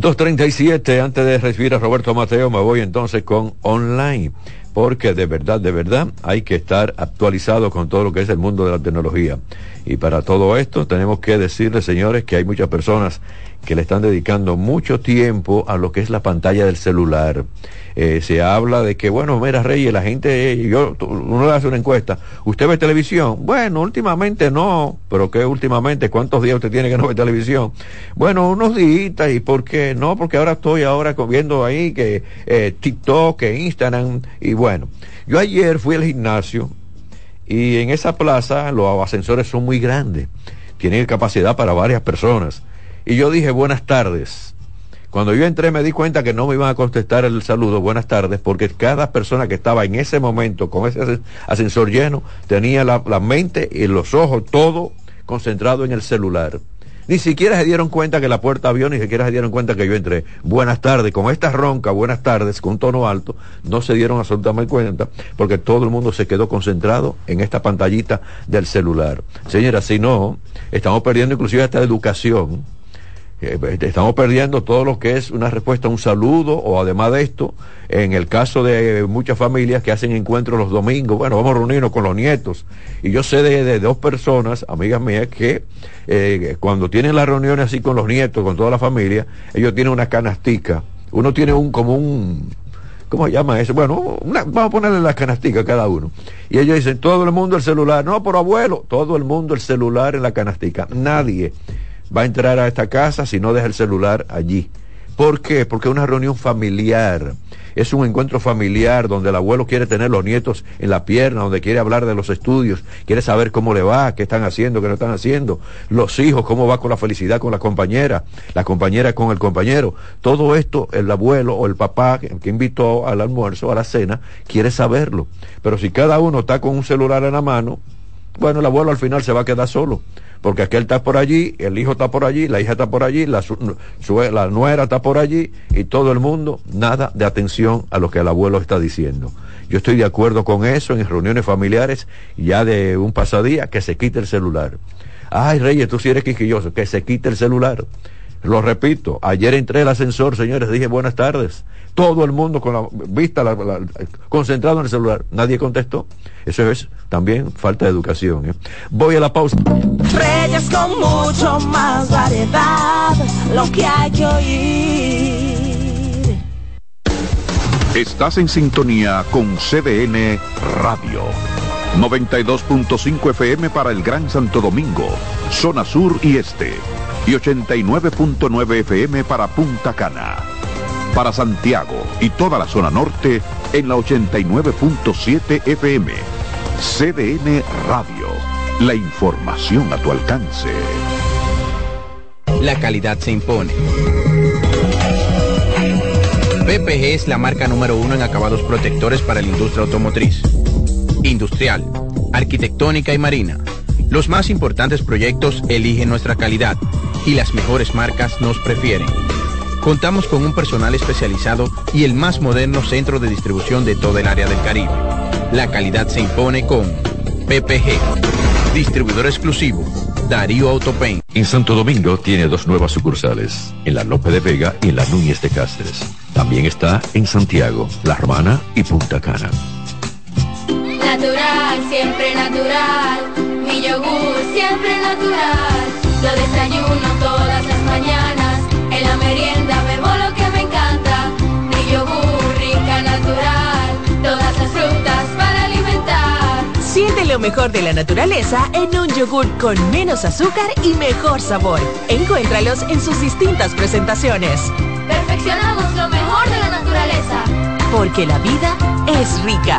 2.37, antes de recibir a Roberto Mateo, me voy entonces con online porque de verdad, de verdad hay que estar actualizado con todo lo que es el mundo de la tecnología. Y para todo esto tenemos que decirles, señores, que hay muchas personas que le están dedicando mucho tiempo a lo que es la pantalla del celular. Eh, se habla de que, bueno, mira, Reyes, la gente, yo, uno le hace una encuesta, ¿usted ve televisión? Bueno, últimamente no, pero ¿qué últimamente? ¿Cuántos días usted tiene que no ve televisión? Bueno, unos días, ¿y por qué? No, porque ahora estoy ahora viendo ahí que eh, TikTok, que Instagram, y bueno, yo ayer fui al gimnasio y en esa plaza los ascensores son muy grandes, tienen capacidad para varias personas. Y yo dije, buenas tardes. Cuando yo entré me di cuenta que no me iban a contestar el saludo, buenas tardes, porque cada persona que estaba en ese momento con ese ascensor lleno tenía la, mente y los ojos todo concentrado en el celular. Ni siquiera se dieron cuenta que la puerta abrió, ni siquiera se dieron cuenta que yo entré. Buenas tardes, con esta ronca, buenas tardes, con un tono alto, no se dieron absolutamente cuenta, porque todo el mundo se quedó concentrado en esta pantallita del celular. Señora, si no, estamos perdiendo inclusive esta educación estamos perdiendo todo lo que es una respuesta a un saludo o además de esto, en el caso de muchas familias que hacen encuentros los domingos, bueno, vamos a reunirnos con los nietos. Y yo sé de, dos personas, amigas mías, que eh, cuando tienen las reuniones así con los nietos, con toda la familia, ellos tienen una canastica. Uno tiene un como un, ¿cómo se llama eso? Bueno, vamos a ponerle la canastica a cada uno. Y ellos dicen, todo el mundo el celular. No, por abuelo, todo el mundo el celular en la canastica. Nadie va a entrar a esta casa si no deja el celular allí. ¿Por qué? Porque es una reunión familiar. Es un encuentro familiar donde el abuelo quiere tener los nietos en la pierna, donde quiere hablar de los estudios, quiere saber cómo le va, qué están haciendo, qué no están haciendo, los hijos, cómo va con la felicidad con la compañera, la compañera con el compañero. Todo esto el abuelo o el papá que invitó al almuerzo, a la cena, quiere saberlo. Pero si cada uno está con un celular en la mano, bueno, el abuelo al final se va a quedar solo porque aquel está por allí, el hijo está por allí, la hija está por allí, la, la nuera está por allí y todo el mundo, nada de atención a lo que el abuelo está diciendo. Yo estoy de acuerdo con eso en reuniones familiares, ya de un pasadía, que se quite el celular. Ay, Reyes, tú sí eres quisquilloso, que se quite el celular. Lo repito, ayer entré al ascensor, señores, dije buenas tardes. Todo el mundo con la vista concentrado en el celular. Nadie contestó. Eso es también falta de educación. ¿eh? Voy a la pausa. Reyes con mucho más variedad, lo que hay que oír. Estás en sintonía con CDN Radio. 92.5 FM para el Gran Santo Domingo, zona sur y este y 89.9 FM para Punta Cana. Para Santiago y toda la zona norte en la 89.7 FM. CDN Radio. La información a tu alcance. La calidad se impone PPG es la marca número uno en acabados protectores para la industria automotriz, industrial, arquitectónica y marina. Los más importantes proyectos eligen nuestra calidad y las mejores marcas nos prefieren. Contamos con un personal especializado y el más moderno centro de distribución de todo el área del Caribe. La calidad se impone con PPG, distribuidor exclusivo, Darío Autopain. En Santo Domingo tiene dos nuevas sucursales, en la Lope de Vega y en la Núñez de Cáceres. También está en Santiago, La Romana y Punta Cana. Natural, siempre natural, mi yogur siempre natural, lo desayuno mañanas, en la merienda bebo lo que me encanta, mi yogur rica natural, todas las frutas para alimentar. Siente lo mejor de la naturaleza en un yogur con menos azúcar y mejor sabor. Encuéntralos en sus distintas presentaciones. Perfeccionamos lo mejor de la naturaleza. Porque la vida es rica.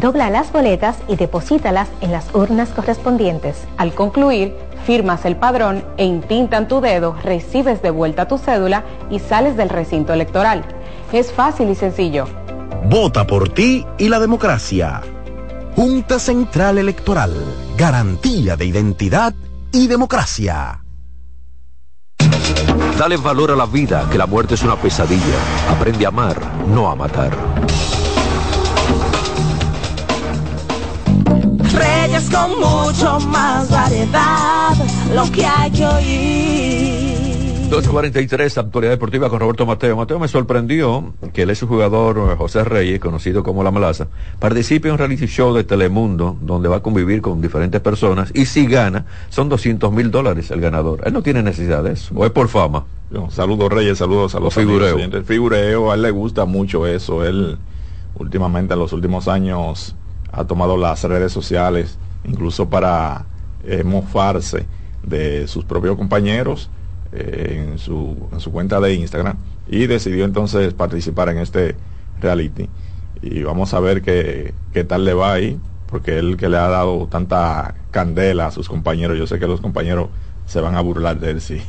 dobla las boletas y deposítalas en las urnas correspondientes. Al concluir, firmas el padrón e intintan tu dedo, recibes de vuelta tu cédula y sales del recinto electoral. Es fácil y sencillo. Vota por ti y la democracia. Junta Central Electoral. Garantía de identidad y democracia. Dale valor a la vida, que la muerte es una pesadilla. Aprende a amar, no a matar. Reyes con mucho más variedad, lo que hay que oír. 243, actualidad deportiva con Roberto Mateo. Mateo me sorprendió que el jugador eh, José Reyes, conocido como La Malaza, participe en un reality show de Telemundo donde va a convivir con diferentes personas y si gana, son 200 mil dólares el ganador. Él no tiene necesidad de eso, o es por fama. saludos Reyes, saludos a los figureo. El figureo, a él le gusta mucho eso. Él últimamente en los últimos años ha tomado las redes sociales incluso para eh, mofarse de sus propios compañeros eh, en, su, en su cuenta de Instagram y decidió entonces participar en este reality. Y vamos a ver qué, qué tal le va ahí, porque él que le ha dado tanta candela a sus compañeros, yo sé que los compañeros se van a burlar de él si,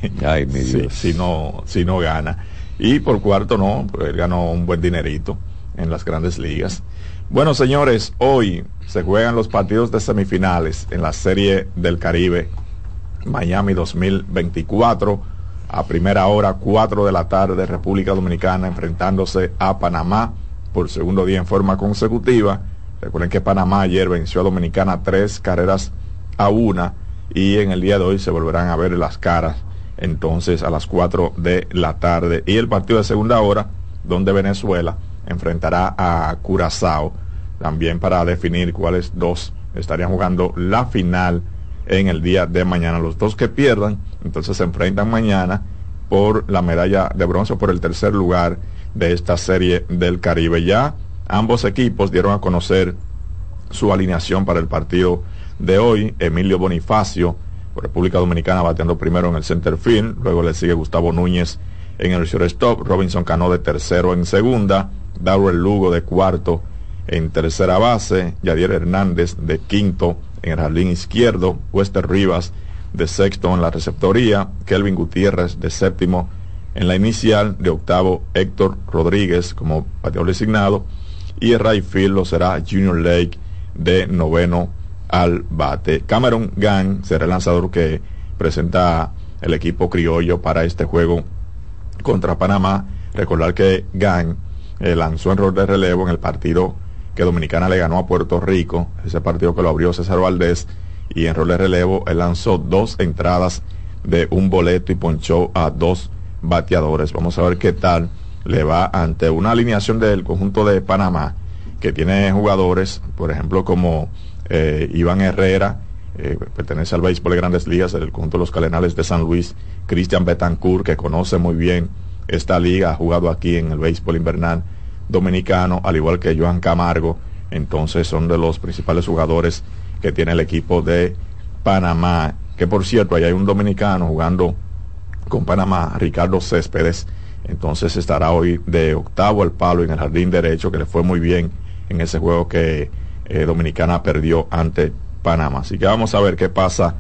si, no, si no gana. Y por cuarto no, pues él ganó un buen dinerito en las grandes ligas. Bueno, señores, hoy se juegan los partidos de semifinales en la Serie del Caribe Miami 2024 a primera hora, 4 de la tarde, República Dominicana enfrentándose a Panamá por segundo día en forma consecutiva. Recuerden que Panamá ayer venció a Dominicana tres carreras a una y en el día de hoy se volverán a ver las caras entonces a las 4 de la tarde. Y el partido de segunda hora, donde Venezuela enfrentará a Curazao, también para definir cuáles dos estarían jugando la final en el día de mañana. Los dos que pierdan, entonces se enfrentan mañana por la medalla de bronce, por el tercer lugar de esta serie del Caribe. Ya ambos equipos dieron a conocer su alineación para el partido de hoy. Emilio Bonifacio, República Dominicana, bateando primero en el center field. Luego le sigue Gustavo Núñez en el shortstop. Robinson Cano de tercero en segunda. Darrell Lugo de cuarto en tercera base. Yadier Hernández de quinto en el jardín izquierdo, Wester Rivas de sexto en la receptoría, Kelvin Gutiérrez de séptimo en la inicial, de octavo Héctor Rodríguez como bateador designado y el right lo será Junior Lake de noveno al bate. Cameron Gang será el lanzador que presenta el equipo criollo para este juego contra Panamá. Recordar que Gang eh, lanzó en rol de relevo en el partido que Dominicana le ganó a Puerto Rico, ese partido que lo abrió César Valdés, y en rol de relevo él lanzó dos entradas de un boleto y ponchó a dos bateadores. Vamos a ver qué tal le va ante una alineación del conjunto de Panamá que tiene jugadores, por ejemplo, como eh, Iván Herrera, eh, pertenece al béisbol de grandes ligas del conjunto de los Calenales de San Luis, Cristian Betancourt, que conoce muy bien esta liga, ha jugado aquí en el béisbol invernal dominicano, al igual que Joan Camargo, entonces son de los principales jugadores que tiene el equipo de Panamá, que por cierto, ahí hay un dominicano jugando con Panamá, Ricardo Céspedes, entonces estará hoy de octavo al palo en el jardín derecho, que le fue muy bien en ese juego que eh, Dominicana perdió ante Panamá. Así que vamos a ver qué pasa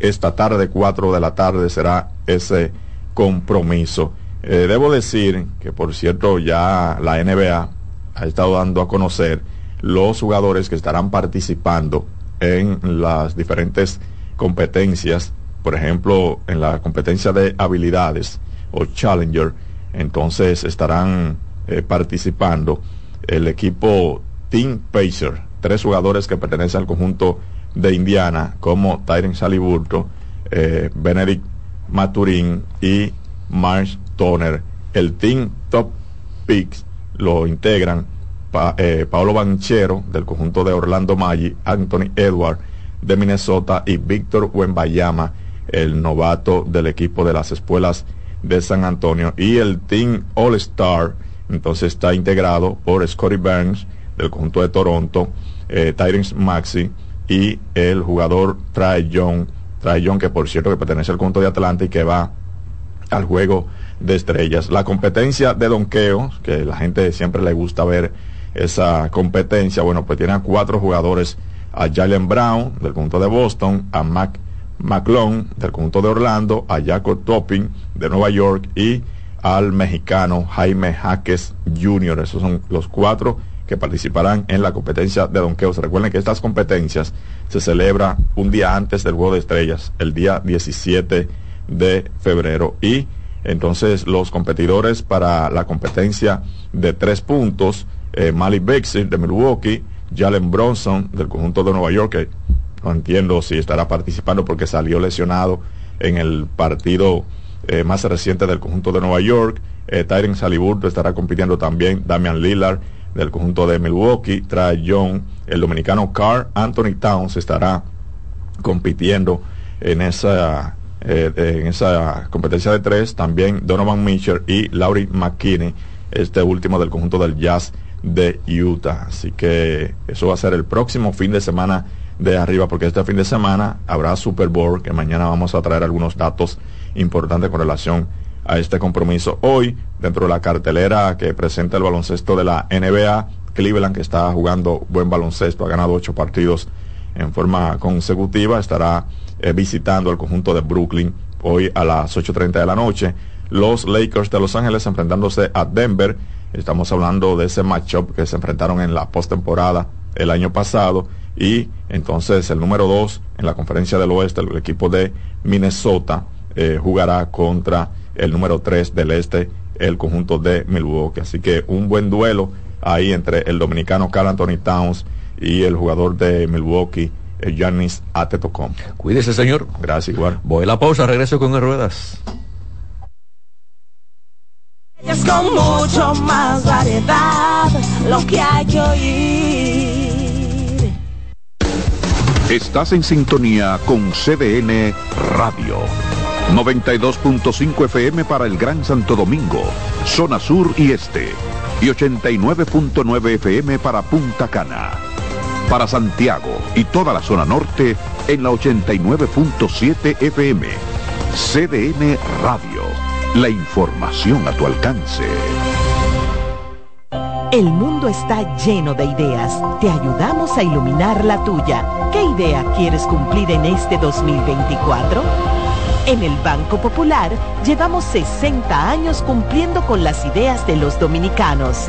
esta tarde, 4 de la tarde será ese compromiso. Eh, debo decir que, por cierto, ya la NBA ha estado dando a conocer los jugadores que estarán participando en las diferentes competencias, por ejemplo, en la competencia de habilidades o Challenger, entonces estarán eh, participando el equipo Team Pacer, tres jugadores que pertenecen al conjunto de Indiana, como Tyron Saliburto, eh, Benedict Maturín y Marsh Toner. El Team Top Picks lo integran eh, Paolo Banchero del conjunto de Orlando Maggi, Anthony Edward de Minnesota y Víctor Wembayama, el novato del equipo de las escuelas de San Antonio. Y el Team All Star, entonces está integrado por Scotty Burns del conjunto de Toronto, eh, Tyrese Maxi y el jugador Trae Young, Trae Young que por cierto que pertenece al conjunto de Atlanta y que va al juego de estrellas. La competencia de donqueo, que la gente siempre le gusta ver esa competencia, bueno, pues tiene a cuatro jugadores, a Jalen Brown del conjunto de Boston, a Mac McClone del conjunto de Orlando, a Jacob Topping de Nueva York y al mexicano Jaime Jaques Jr. Esos son los cuatro que participarán en la competencia de donqueo. Recuerden que estas competencias se celebran un día antes del Juego de Estrellas, el día 17 de febrero. Y entonces los competidores para la competencia de tres puntos, eh, Malik Bexir de Milwaukee, Jalen Bronson del conjunto de Nueva York, no entiendo si estará participando porque salió lesionado en el partido eh, más reciente del conjunto de Nueva York. Eh, Tyron Saliburto estará compitiendo también. Damian Lillard del conjunto de Milwaukee. Trae Young. El dominicano Carl Anthony Towns estará compitiendo en esa, eh, en esa competencia de tres. También Donovan Mitchell y Laurie McKinney, este último del conjunto del Jazz de Utah. Así que eso va a ser el próximo fin de semana de arriba, porque este fin de semana habrá Super Bowl, que mañana vamos a traer algunos datos importantes con relación a este compromiso. Hoy, dentro de la cartelera que presenta el baloncesto de la NBA, Cleveland, que está jugando buen baloncesto, ha ganado ocho partidos en forma consecutiva, estará eh, visitando el conjunto de Brooklyn hoy a las 8.30 de la noche. Los Lakers de Los Ángeles enfrentándose a Denver. Estamos hablando de ese matchup que se enfrentaron en la postemporada el año pasado y entonces el número 2 en la conferencia del oeste, el equipo de Minnesota, eh, jugará contra el número 3 del este, el conjunto de Milwaukee. Así que un buen duelo ahí entre el dominicano Carl Anthony Towns y el jugador de Milwaukee, Eh, Atetocom. Cuídese, señor. Gracias, igual. Voy a la pausa, regreso con el ruedas. con mucho más variedad, lo que hay que oír. Estás en sintonía con CDN Radio. 92.5 FM para el Gran Santo Domingo, zona sur y este. Y 89.9 FM para Punta Cana. Para Santiago y toda la zona norte en la 89.7 FM. CDN Radio. La información a tu alcance. El mundo está lleno de ideas. Te ayudamos a iluminar la tuya. ¿Qué idea quieres cumplir en este 2024? En el Banco Popular llevamos 60 años cumpliendo con las ideas de los dominicanos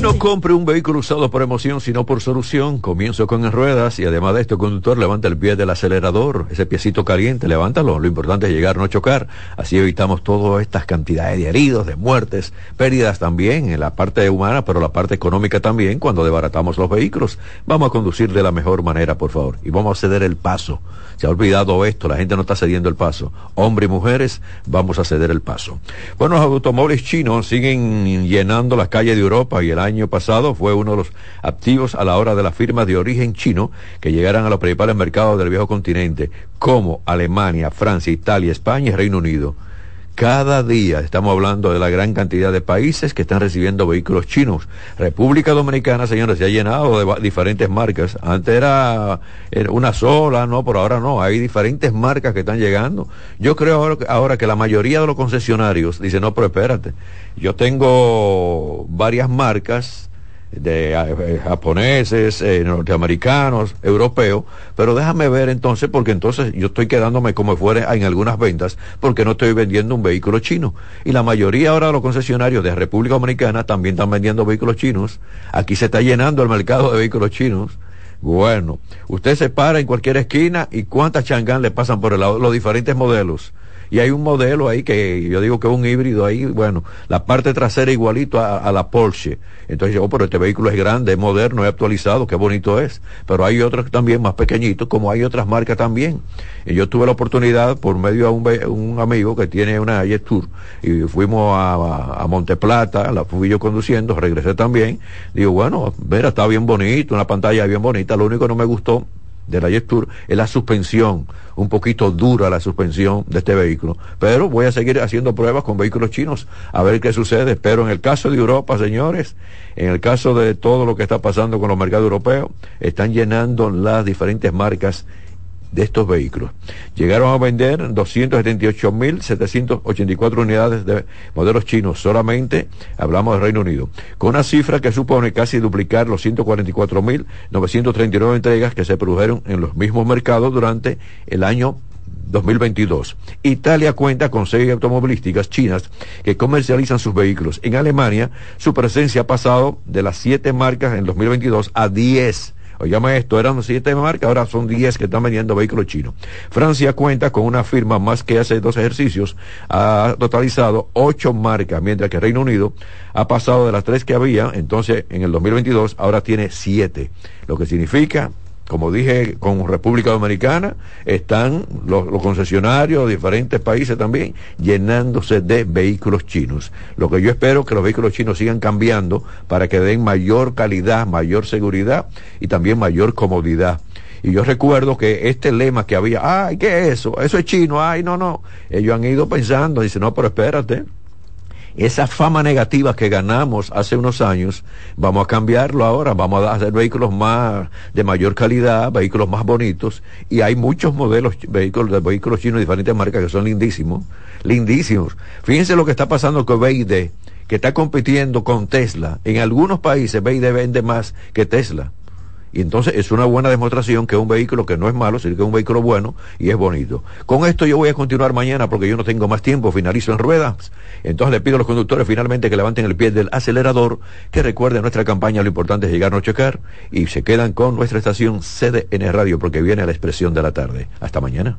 No compre un vehículo usado por emoción, sino por solución. Comienzo con ruedas y además de esto, conductor, levanta el pie del acelerador, ese piecito caliente, levántalo. Lo importante es llegar, no chocar. Así evitamos todas estas cantidades de heridos, de muertes, pérdidas también en la parte humana, pero la parte económica también cuando desbaratamos los vehículos. Vamos a conducir de la mejor manera, por favor, y vamos a ceder el paso. Se ha olvidado esto, la gente no está cediendo el paso. Hombres y mujeres, vamos a ceder el paso. Bueno, los automóviles chinos siguen llenando las calles de Europa y el año pasado fue uno de los activos a la hora de las firmas de origen chino que llegaran a los principales mercados del viejo continente, como Alemania, Francia, Italia, España y Reino Unido. Cada día estamos hablando de la gran cantidad de países que están recibiendo vehículos chinos. República Dominicana, señores, se ha llenado de diferentes marcas. Antes era una sola, no, por ahora no. Hay diferentes marcas que están llegando. Yo creo ahora, ahora que la mayoría de los concesionarios dicen, no, pero espérate, yo tengo varias marcas de eh, japoneses, eh, norteamericanos, europeos, pero déjame ver entonces, porque entonces yo estoy quedándome como fuera en algunas ventas, porque no estoy vendiendo un vehículo chino. Y la mayoría ahora de los concesionarios de República Dominicana también están vendiendo vehículos chinos. Aquí se está llenando el mercado de vehículos chinos. Bueno, usted se para en cualquier esquina y cuántas changán le pasan por el lado, los diferentes modelos y hay un modelo ahí que yo digo que es un híbrido ahí, bueno, la parte trasera igualito a, la Porsche. Entonces yo, oh, pero este vehículo es grande, es moderno, es actualizado, qué bonito es. Pero hay otros también más pequeñitos, como hay otras marcas también. Y yo tuve la oportunidad, por medio de un, un amigo que tiene una Jet y fuimos a, a, Monteplata, la fui yo conduciendo, regresé también. Digo, bueno, mira, está bien bonito, una pantalla bien bonita, lo único que no me gustó de la Jet Tour es la suspensión, un poquito dura la suspensión de este vehículo. Pero voy a seguir haciendo pruebas con vehículos chinos a ver qué sucede. Pero en el caso de Europa, señores, en el caso de todo lo que está pasando con los mercados europeos, están llenando las diferentes marcas de estos vehículos. Llegaron a vender 278.784 unidades de modelos chinos, solamente hablamos del Reino Unido, con una cifra que supone casi duplicar los 144.939 entregas que se produjeron en los mismos mercados durante el año 2022. Italia cuenta con seis automovilísticas chinas que comercializan sus vehículos. En Alemania, su presencia ha pasado de las siete marcas en 2022 a 10 Oígame esto, eran siete marcas, ahora son diez que están vendiendo vehículos chinos. Francia cuenta con una firma más que hace dos ejercicios, ha totalizado ocho marcas, mientras que Reino Unido ha pasado de las tres que había, entonces en el 2022 ahora tiene siete, lo que significa como dije, con República Dominicana, están los, concesionarios de diferentes países también llenándose de vehículos chinos. Lo que yo espero que los vehículos chinos sigan cambiando para que den mayor calidad, mayor seguridad y también mayor comodidad. Y yo recuerdo que este lema que había, ay, ¿qué es eso? Eso es chino, ay, no, no. Ellos han ido pensando, dicen, no, pero espérate, esa fama negativa que ganamos hace unos años, vamos a cambiarlo ahora, vamos a hacer vehículos más de mayor calidad, vehículos más bonitos, y hay muchos modelos vehículos de vehículos chinos de diferentes marcas que son lindísimos, lindísimos. Fíjense lo que está pasando con BID, que está compitiendo con Tesla. En algunos países BID vende más que Tesla. Y entonces es una buena demostración que es un vehículo que no es malo, sino que es un vehículo bueno y es bonito. Con esto yo voy a continuar mañana porque yo no tengo más tiempo, finalizo en ruedas. Entonces le pido a los conductores finalmente que levanten el pie del acelerador, que recuerden nuestra campaña, lo importante es llegar a checar y se quedan con nuestra estación CDN Radio porque viene la expresión de la tarde. Hasta mañana.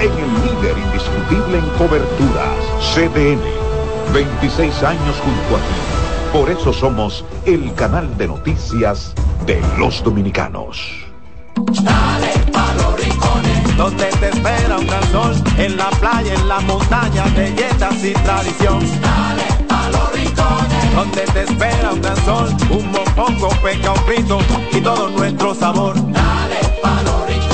en el líder indiscutible en coberturas, CDN. 26 años junto a ti. Por eso somos el canal de noticias de los dominicanos. Dale pa' los rincones, donde te espera un gran sol, en la playa, en la montaña, belletas y tradición. Dale pa' los rincones, donde te espera un gran sol, un mopongo, peca, un frito y todo nuestro sabor. Dale pa' los rincones,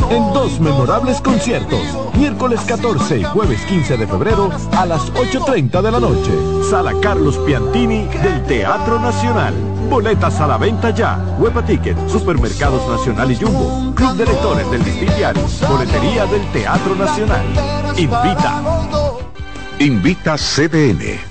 en dos memorables conciertos, miércoles 14 y jueves 15 de febrero a las 8.30 de la noche. Sala Carlos Piantini del Teatro Nacional. Boletas a la venta ya. Huepa Ticket, Supermercados Nacional y Jumbo. Club de Lectores del Diario. Boletería del Teatro Nacional. Invita. Invita CDN.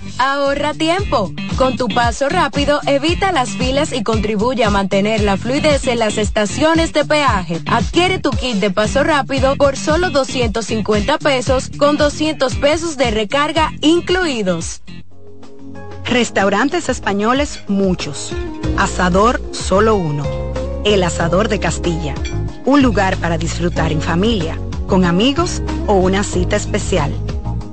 Ahorra tiempo. Con tu paso rápido, evita las filas y contribuye a mantener la fluidez en las estaciones de peaje. Adquiere tu kit de paso rápido por solo 250 pesos con 200 pesos de recarga incluidos. Restaurantes españoles muchos. Asador solo uno. El Asador de Castilla. Un lugar para disfrutar en familia, con amigos o una cita especial.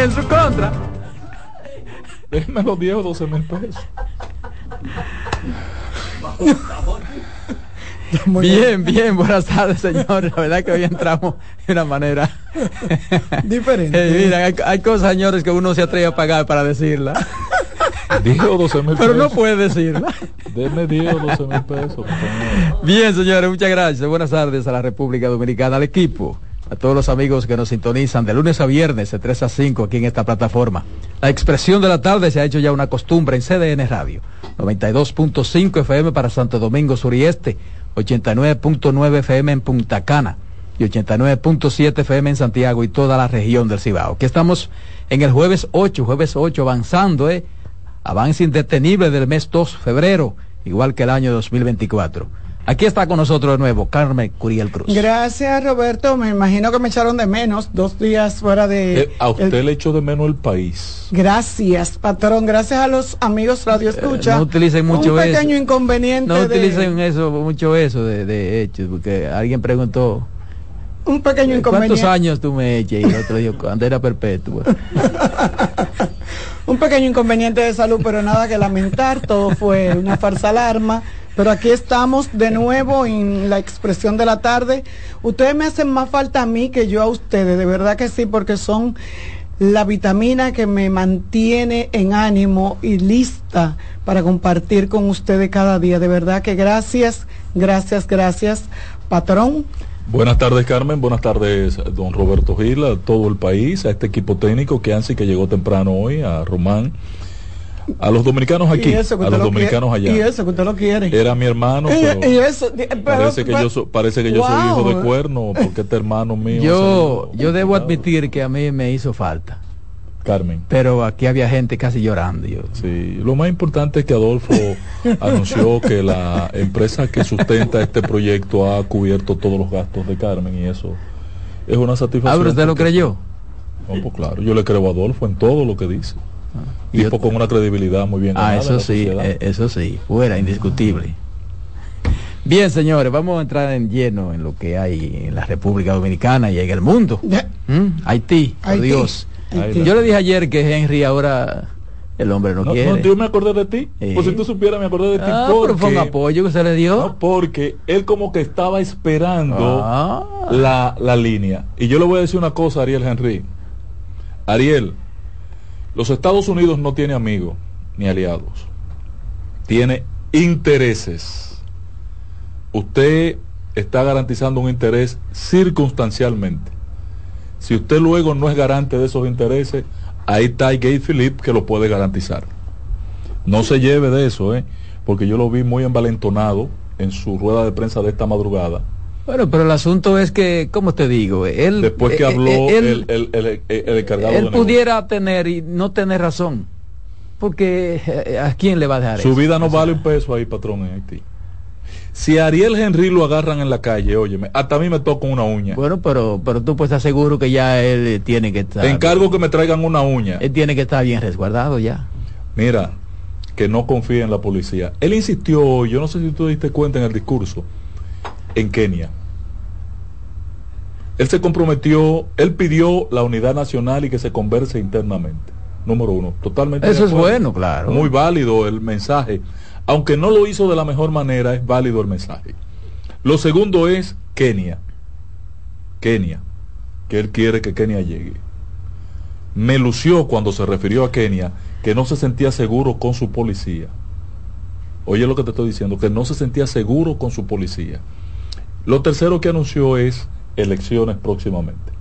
En su contra. Déjeme los 10 o 12 mil pesos. Bien, bien, buenas tardes, señores. La verdad que hoy entramos de una manera diferente. Eh, mira, hay, hay cosas, señores, que uno se atreve a pagar para decirla. 10 o 12 mil Pero no puede decirla. Deme 10 o 12 mil pesos. Bien, señores, muchas gracias. Buenas tardes a la República Dominicana, al equipo, a todos los amigos que nos sintonizan de lunes a viernes de 3 a 5 aquí en esta plataforma. La expresión de la tarde se ha hecho ya una costumbre en CDN Radio. 92.5 FM para Santo Domingo Sur y Este, 89.9 FM en Punta Cana y 89.7 FM en Santiago y toda la región del Cibao. Aquí estamos en el jueves 8, jueves 8 avanzando, ¿eh? Avance indetenible del mes 2 febrero, igual que el año 2024. Aquí está con nosotros de nuevo Carmen Curiel Cruz. Gracias, Roberto. Me imagino que me echaron de menos dos días fuera de. Eh, a usted el- le echo de menos el país. Gracias, patrón. Gracias a los amigos Radio Escucha. Eh, no utilicen mucho Un eso. pequeño inconveniente. No de- utilicen eso, mucho eso de, de hechos, porque alguien preguntó, Un pequeño ¿cuántos inconveniente. años tú me eches? Y el otro dijo, cuando era perpetua. Un pequeño inconveniente de salud, pero nada que lamentar. Todo fue una falsa alarma. Pero aquí estamos de nuevo en la expresión de la tarde. Ustedes me hacen más falta a mí que yo a ustedes, de verdad que sí, porque son la vitamina que me mantiene en ánimo y lista para compartir con ustedes cada día. De verdad que gracias, gracias, gracias, patrón. Buenas tardes, Carmen. Buenas tardes, don Roberto Gil, a todo el país, a este equipo técnico que Ansi que llegó temprano hoy, a Román, a los dominicanos aquí, eso a los lo dominicanos quiere. allá. Y eso que usted lo quiere. Era mi hermano, Y- pero y eso, pero- parece que pero- yo, so- parece que yo soy hijo de cuerno, porque este hermano mío. Yo, yo debo admitir que a mí me hizo falta. Carmen. Pero aquí había gente casi llorando. Yo. Sí, lo más importante es que Adolfo anunció que la empresa que sustenta este proyecto ha cubierto todos los gastos de Carmen y eso es una satisfacción. Ah, pero usted lo creyó. No, pues claro, yo le creo a Adolfo en todo lo que dice. Y con una credibilidad muy bien Ah, eso sí, eh, eso sí, fuera, indiscutible. Bien, señores, vamos a entrar en lleno en lo que hay en la República Dominicana y en el mundo. ¿Mm? Haití, por Haití. Dios. Yo le dije ayer que Henry ahora el hombre no, No, quiere. no, yo me acordé de ti. Sí. Pues si tú supieras, me acordé de ti. Ah, porque, pero fue un apoyo que se le dio. No, porque él como que estaba esperando Ah. la, la línea. Y yo le voy a decir una cosa, Ariel Henry. Ariel, los Estados Unidos no tiene amigos ni aliados. Tiene intereses. Usted está garantizando un interés circunstancialmente. Si usted luego no es garante de esos intereses, ahí está Gay Philip que lo puede garantizar. No se lleve de eso, ¿eh? porque yo lo vi muy envalentonado en su rueda de prensa de esta madrugada. Bueno, pero el asunto es que, ¿cómo te digo? Él, Después que eh, habló eh, él, el, el, el- el encargado de él negocio. pudiera tener y no tener razón. Porque ¿a quién le va a dejar Su eso? vida no vale un peso ahí, patrón, en Haití. Si a Ariel Henry lo agarran en la calle, óyeme, hasta a mí me toca una uña. Bueno, pero, pero tú pues estás seguro que ya él eh, tiene que estar. Te encargo que me traigan una uña. Él tiene que estar bien resguardado ya. Mira, que no confíe en la policía. Él insistió, yo no sé si tú te diste cuenta en el discurso, en Kenia. Él se comprometió, él pidió la unidad nacional y que se converse internamente. Número uno, totalmente. Eso es bueno, claro. Muy válido el mensaje. Aunque no lo hizo de la mejor manera, es válido el mensaje. Lo segundo es Kenia. Kenia. Que él quiere que Kenia llegue. Me lució cuando se refirió a Kenia que no se sentía seguro con su policía. Oye lo que te estoy diciendo, que no se sentía seguro con su policía. Lo tercero que anunció es elecciones próximamente.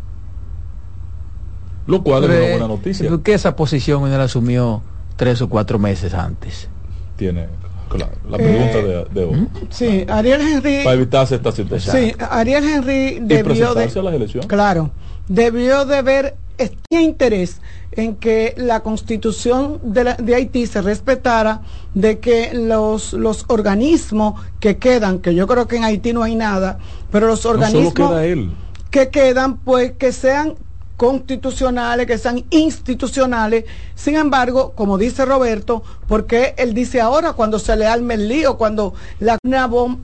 Lo cual es una buena noticia. ¿Por qué esa posición él asumió tres o cuatro meses antes? Tiene, claro, la pregunta de, de, hoy. Sí, Ariel Henry. Para evitarse esta situación. Sí, Ariel Henry debió de. A las elecciones? Claro, debió de ver este interés en que la constitución de, la, de, Haití se respetara, de que los, los organismos que quedan, que yo creo que en Haití no hay nada, pero los organismos no queda él. que quedan, pues que sean constitucionales, que sean institucionales. Sin embargo, como dice Roberto, porque él dice ahora cuando se le arme el lío, cuando la bomba